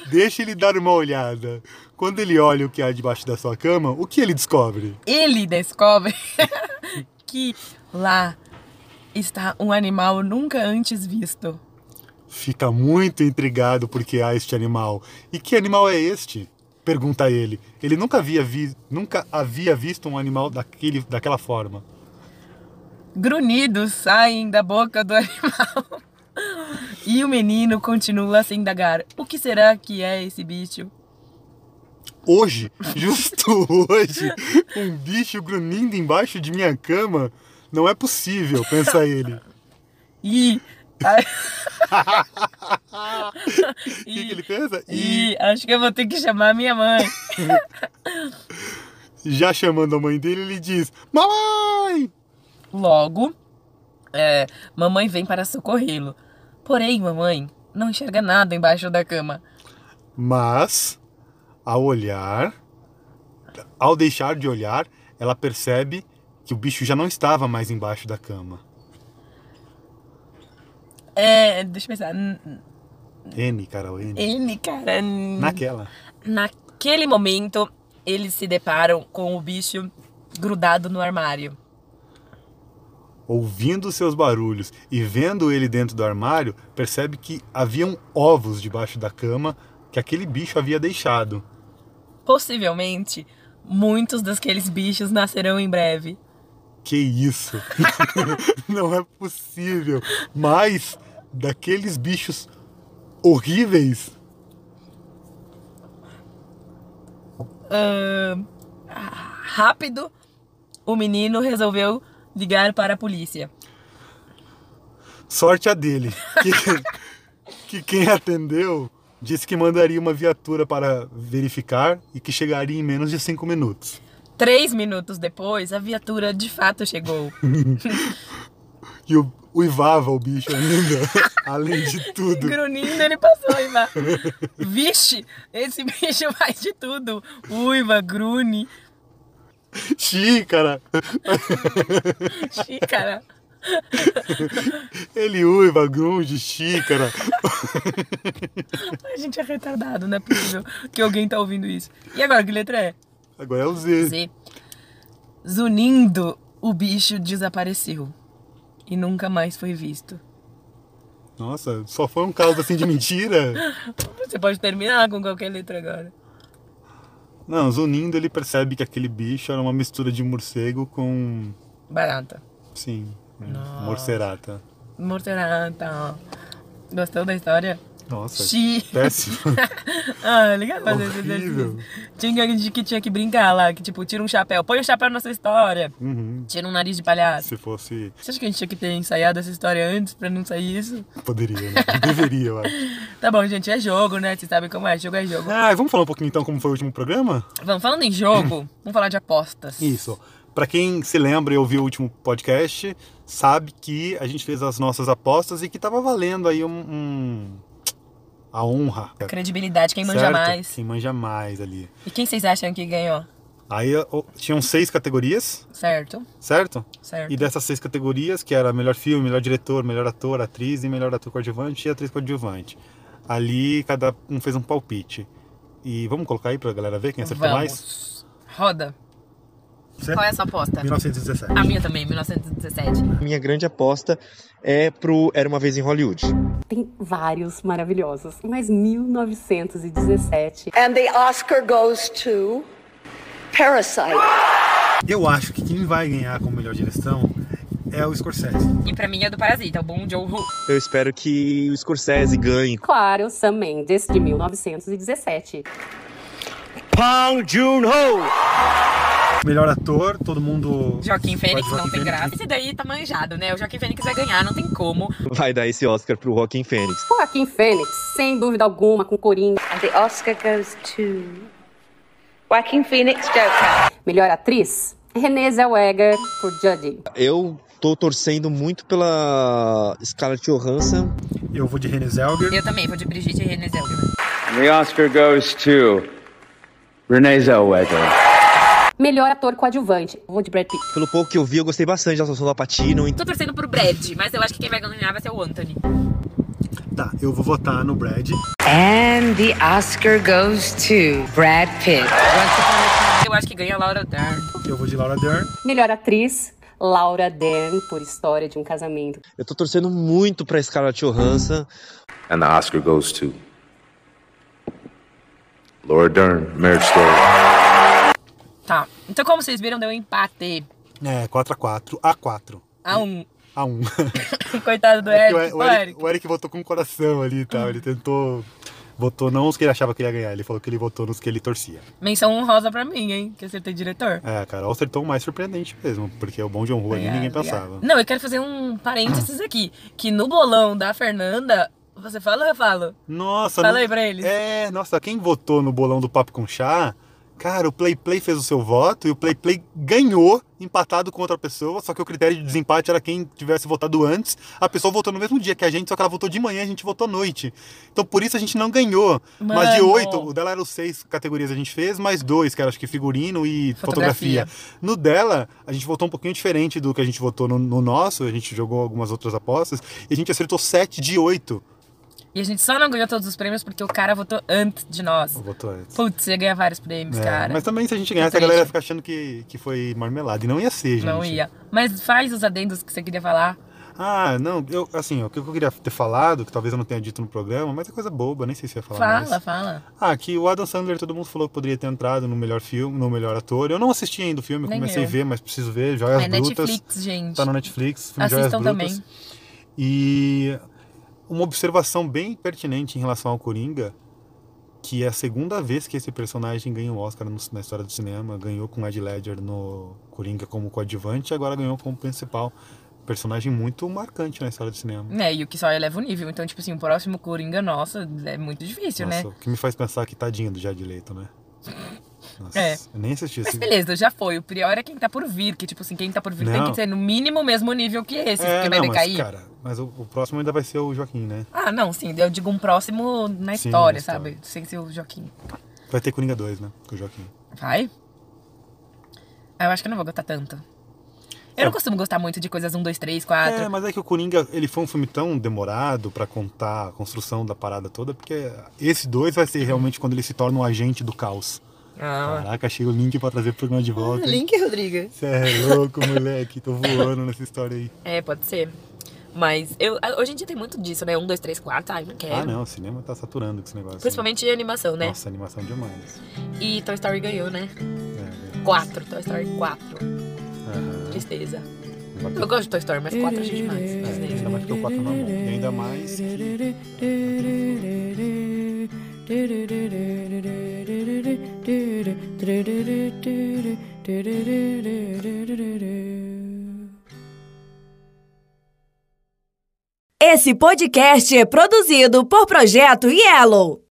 A: Deixa ele dar uma olhada. Quando ele olha o que há debaixo da sua cama, o que ele descobre?
B: Ele descobre que lá está um animal nunca antes visto.
A: Fica muito intrigado porque há este animal. E que animal é este? Pergunta ele. Ele nunca havia, vi... nunca havia visto um animal daquele... daquela forma.
B: Grunhidos saem da boca do animal. E o menino continua a se indagar. O que será que é esse bicho?
A: Hoje, justo hoje, um bicho grunhindo embaixo de minha cama? Não é possível, pensa ele.
B: E.
A: O que, que ele pensa? E
B: acho que eu vou ter que chamar minha mãe.
A: já chamando a mãe dele, ele diz: Mamãe!
B: Logo, é, mamãe vem para socorrê-lo. Porém, mamãe não enxerga nada embaixo da cama.
A: Mas, ao olhar, ao deixar de olhar, ela percebe que o bicho já não estava mais embaixo da cama.
B: É, deixa eu pensar. N-
A: N, Carol, N.
B: N, cara. n-
A: Naquela.
B: Naquele momento, eles se deparam com o bicho grudado no armário.
A: Ouvindo seus barulhos e vendo ele dentro do armário, percebe que haviam ovos debaixo da cama que aquele bicho havia deixado.
B: Possivelmente, muitos daqueles bichos nascerão em breve.
A: Que isso? Não é possível. Mas daqueles bichos horríveis.
B: Ahn, rápido, o menino resolveu ligar para a polícia.
A: Sorte a dele. Que, que quem atendeu disse que mandaria uma viatura para verificar e que chegaria em menos de cinco minutos.
B: Três minutos depois, a viatura de fato chegou.
A: E o, uivava o bicho ainda, além de tudo.
B: Grunindo, ele passou a uivar. Vixe, esse bicho faz de tudo. Uiva, grune,
A: Xícara,
B: xícara.
A: Ele uiva, grunge, xícara.
B: A gente é retardado, não é possível que alguém tá ouvindo isso. E agora, que letra é?
A: Agora é o Z.
B: Z. Zunindo, o bicho desapareceu. E nunca mais foi visto.
A: Nossa, só foi um caso assim de mentira?
B: Você pode terminar com qualquer letra agora.
A: Não, Zunindo ele percebe que aquele bicho era uma mistura de morcego com.
B: Barata.
A: Sim,
B: Nossa.
A: morcerata.
B: Morterata. Gostou da história?
A: Nossa,
B: Xi.
A: péssimo.
B: Ah, legal fazer esse exercício. Tinha gente que tinha que brincar lá, que tipo, tira um chapéu, põe o chapéu na sua história,
A: Uhum.
B: tira um nariz de palhaço.
A: Se fosse.
B: Você acha que a gente tinha que ter ensaiado essa história antes pra não sair isso?
A: Poderia, né? Deveria, eu acho.
B: Tá bom, gente, é jogo, né? Vocês sabem como é, jogo é jogo.
A: Ah, vamos falar um pouquinho então como foi o último programa?
B: Vamos, falando em jogo, vamos falar de apostas.
A: Isso. Pra quem se lembra e ouviu o último podcast, sabe que a gente fez as nossas apostas e que tava valendo aí um. um- a honra.
B: Credibilidade, quem manja
A: certo?
B: mais.
A: Quem manja mais ali.
B: E quem vocês acham que ganhou?
A: Aí tinham seis categorias,
B: Certo?
A: certo?
B: Certo.
A: E dessas seis categorias, que era melhor filme, melhor diretor, melhor ator, atriz e melhor ator coadjuvante e atriz coadjuvante. Ali cada um fez um palpite. E vamos colocar aí pra galera ver quem acertou mais?
B: Vamos. Roda.
A: Você?
B: Qual é a sua aposta?
A: 1917.
B: A minha também, 1917.
D: Minha grande aposta é pro Era Uma Vez em Hollywood.
E: Tem vários maravilhosos, mas 1917
F: And the Oscar goes to Parasite.
A: Eu acho que quem vai ganhar como melhor direção é o Scorsese.
B: E pra mim é do Parasita, o Bom Joe-Ho.
D: Eu espero que o Scorsese ganhe.
E: Claro, Sam Mendes, de 1917.
C: Pong Joon-ho!
A: Melhor ator, todo mundo.
B: Joaquim Fênix
A: Joaquim
B: não tem
A: Fênix.
B: graça. Esse daí tá manjado, né? O Joaquim Fênix vai ganhar, não tem como.
D: Vai dar esse Oscar pro Joaquin Phoenix.
E: Joaquim Fênix, sem dúvida alguma, com Coringa.
F: And the Oscar goes to Joaquin Phoenix Joker.
E: Melhor atriz, Renée Zellweger, por Judy.
D: Eu tô torcendo muito pela Scarlett Johansson.
A: Eu vou de Renée Zellweger.
B: Eu também, vou de Brigitte e Renée Zellweger.
G: And the Oscar goes to Renee Zellweger.
E: Melhor ator coadjuvante, vou de Brad Pitt.
D: Pelo pouco que eu vi, eu gostei bastante da atuação do Patino.
B: Tô torcendo pro Brad, mas eu acho que quem vai ganhar vai ser o Anthony.
A: Tá, eu vou votar no Brad.
H: And the Oscar goes to Brad Pitt.
B: Eu acho que ganha a Laura Dern.
A: Eu vou de Laura Dern.
E: Melhor atriz, Laura Dern, por História de um Casamento.
D: Eu tô torcendo muito pra Scarlett Johansson.
I: And the Oscar goes to Laura Dern, Marriage Story.
B: Tá. Então, como vocês viram, deu um empate.
A: É, 4x4. A4.
B: A um.
A: A1.
B: Coitado do
A: É
B: Eric.
A: o, Eric,
B: Ô, Eric.
A: o Eric votou com o coração ali e tal. Ele tentou. Votou não os que ele achava que ia ganhar, ele falou que ele votou nos que ele torcia.
B: Menção honrosa pra mim, hein? Que acertei diretor.
A: É, a Carol acertou o mais surpreendente mesmo, porque o Bom John Rua ali ninguém pensava.
B: Não, eu quero fazer um parênteses aqui. Que no bolão da Fernanda, você fala ou eu falo?
A: Nossa,
B: Fala
A: não-
B: aí pra eles.
A: É, nossa, quem votou no bolão do Papo com Chá, cara, o Play Play fez o seu voto e o Play Play ganhou empatado com outra pessoa, só que o critério de desempate era quem tivesse votado antes. A pessoa votou no mesmo dia que a gente, só que ela votou de manhã e a gente votou à noite. Então por isso a gente não ganhou. Mas de
B: Mano.
A: oito, o dela era os seis categorias a gente fez, mais dois, que era acho que figurino e
B: Fotografia.
A: fotografia. No dela, a gente votou um pouquinho diferente do que a gente votou no, no nosso, a gente jogou algumas outras apostas e a gente acertou sete de oito.
B: E a gente só não ganhou todos os prêmios porque o cara votou antes de nós.
A: Votou antes.
B: Putz, ia ganhar vários prêmios,
A: É,
B: cara.
A: Mas também se a gente ganhasse, a galera ia ficar achando que, que foi marmelada. E não ia ser, gente.
B: Não ia. Mas faz os adendos que você queria falar.
A: Ah, não, eu, assim, o que eu queria ter falado, que talvez eu não tenha dito no programa, mas é coisa boba, nem sei se ia falar
B: Fala,
A: mais.
B: fala.
A: Ah, que o Adam Sandler, todo mundo falou que poderia ter entrado no melhor filme, no melhor ator. Eu não assisti ainda o filme,
B: Nem
A: comecei
B: eu.
A: a ver, mas preciso ver. Joias
B: é
A: Brutas.
B: Netflix, gente.
A: Tá no Netflix, filme Joias
B: Assistam
A: Brutas.
B: também.
A: E uma observação bem pertinente em relação ao Coringa, que é a segunda vez que esse personagem ganha um Oscar na história do cinema. Ganhou com Ed Ledger no Coringa como coadjuvante e agora ganhou como principal. Personagem muito marcante na história do cinema.
B: É, e o que só eleva o nível. Então, tipo assim, o próximo Coringa, nossa, é muito difícil,
A: Nossa,
B: né?
A: o que me faz pensar que tadinho do Jared Leto, né? Nossa,
B: É.
A: eu nem assisti
B: Mas beleza, já foi. O pior é quem tá por vir. Que, tipo assim, quem tá por vir tem
A: Não.
B: que ser no mínimo o mesmo nível que esse,
A: É,
B: porque vai
A: não, mas,
B: decair.
A: cara, mas o, o próximo ainda vai ser o Joaquim, né?
B: Ah, não, sim. Eu digo um próximo na
A: Sim,
B: história,
A: na história.
B: sabe? Sem ser o Joaquim.
A: Vai ter Coringa 2, né? Com o Joaquim.
B: Vai? Ah, eu acho que eu não vou gostar tanto. Eu não costumo gostar muito de coisas 1, 2, 3, 4.
A: É, mas é que o Coringa, ele foi um filme tão demorado pra contar a construção da parada toda, porque esse dois vai ser realmente quando ele se torna um agente do caos.
B: Ah.
A: Caraca, achei o link pra trazer o programa de volta.
B: Link, Rodrigo.
A: Você é louco, moleque. Tô voando nessa história aí.
B: É, pode ser. Mas eu, hoje em dia tem muito disso, né? Um, dois, três, quatro, ai, não quero.
A: Ah, não, o cinema tá saturando com esse negócio.
B: Principalmente né? animação, né?
A: Nossa, animação é demais.
B: E Toy Story ganhou, né?
A: É.
B: é. Quatro, Toy Story 4.
A: Aham.
B: Tristeza. Eu gosto de Toy Story, mas 4 achei demais.
A: É, ainda mais que o 4 não é bom. E ainda mais que...
J: Esse podcast é produzido por Projeto Yellow.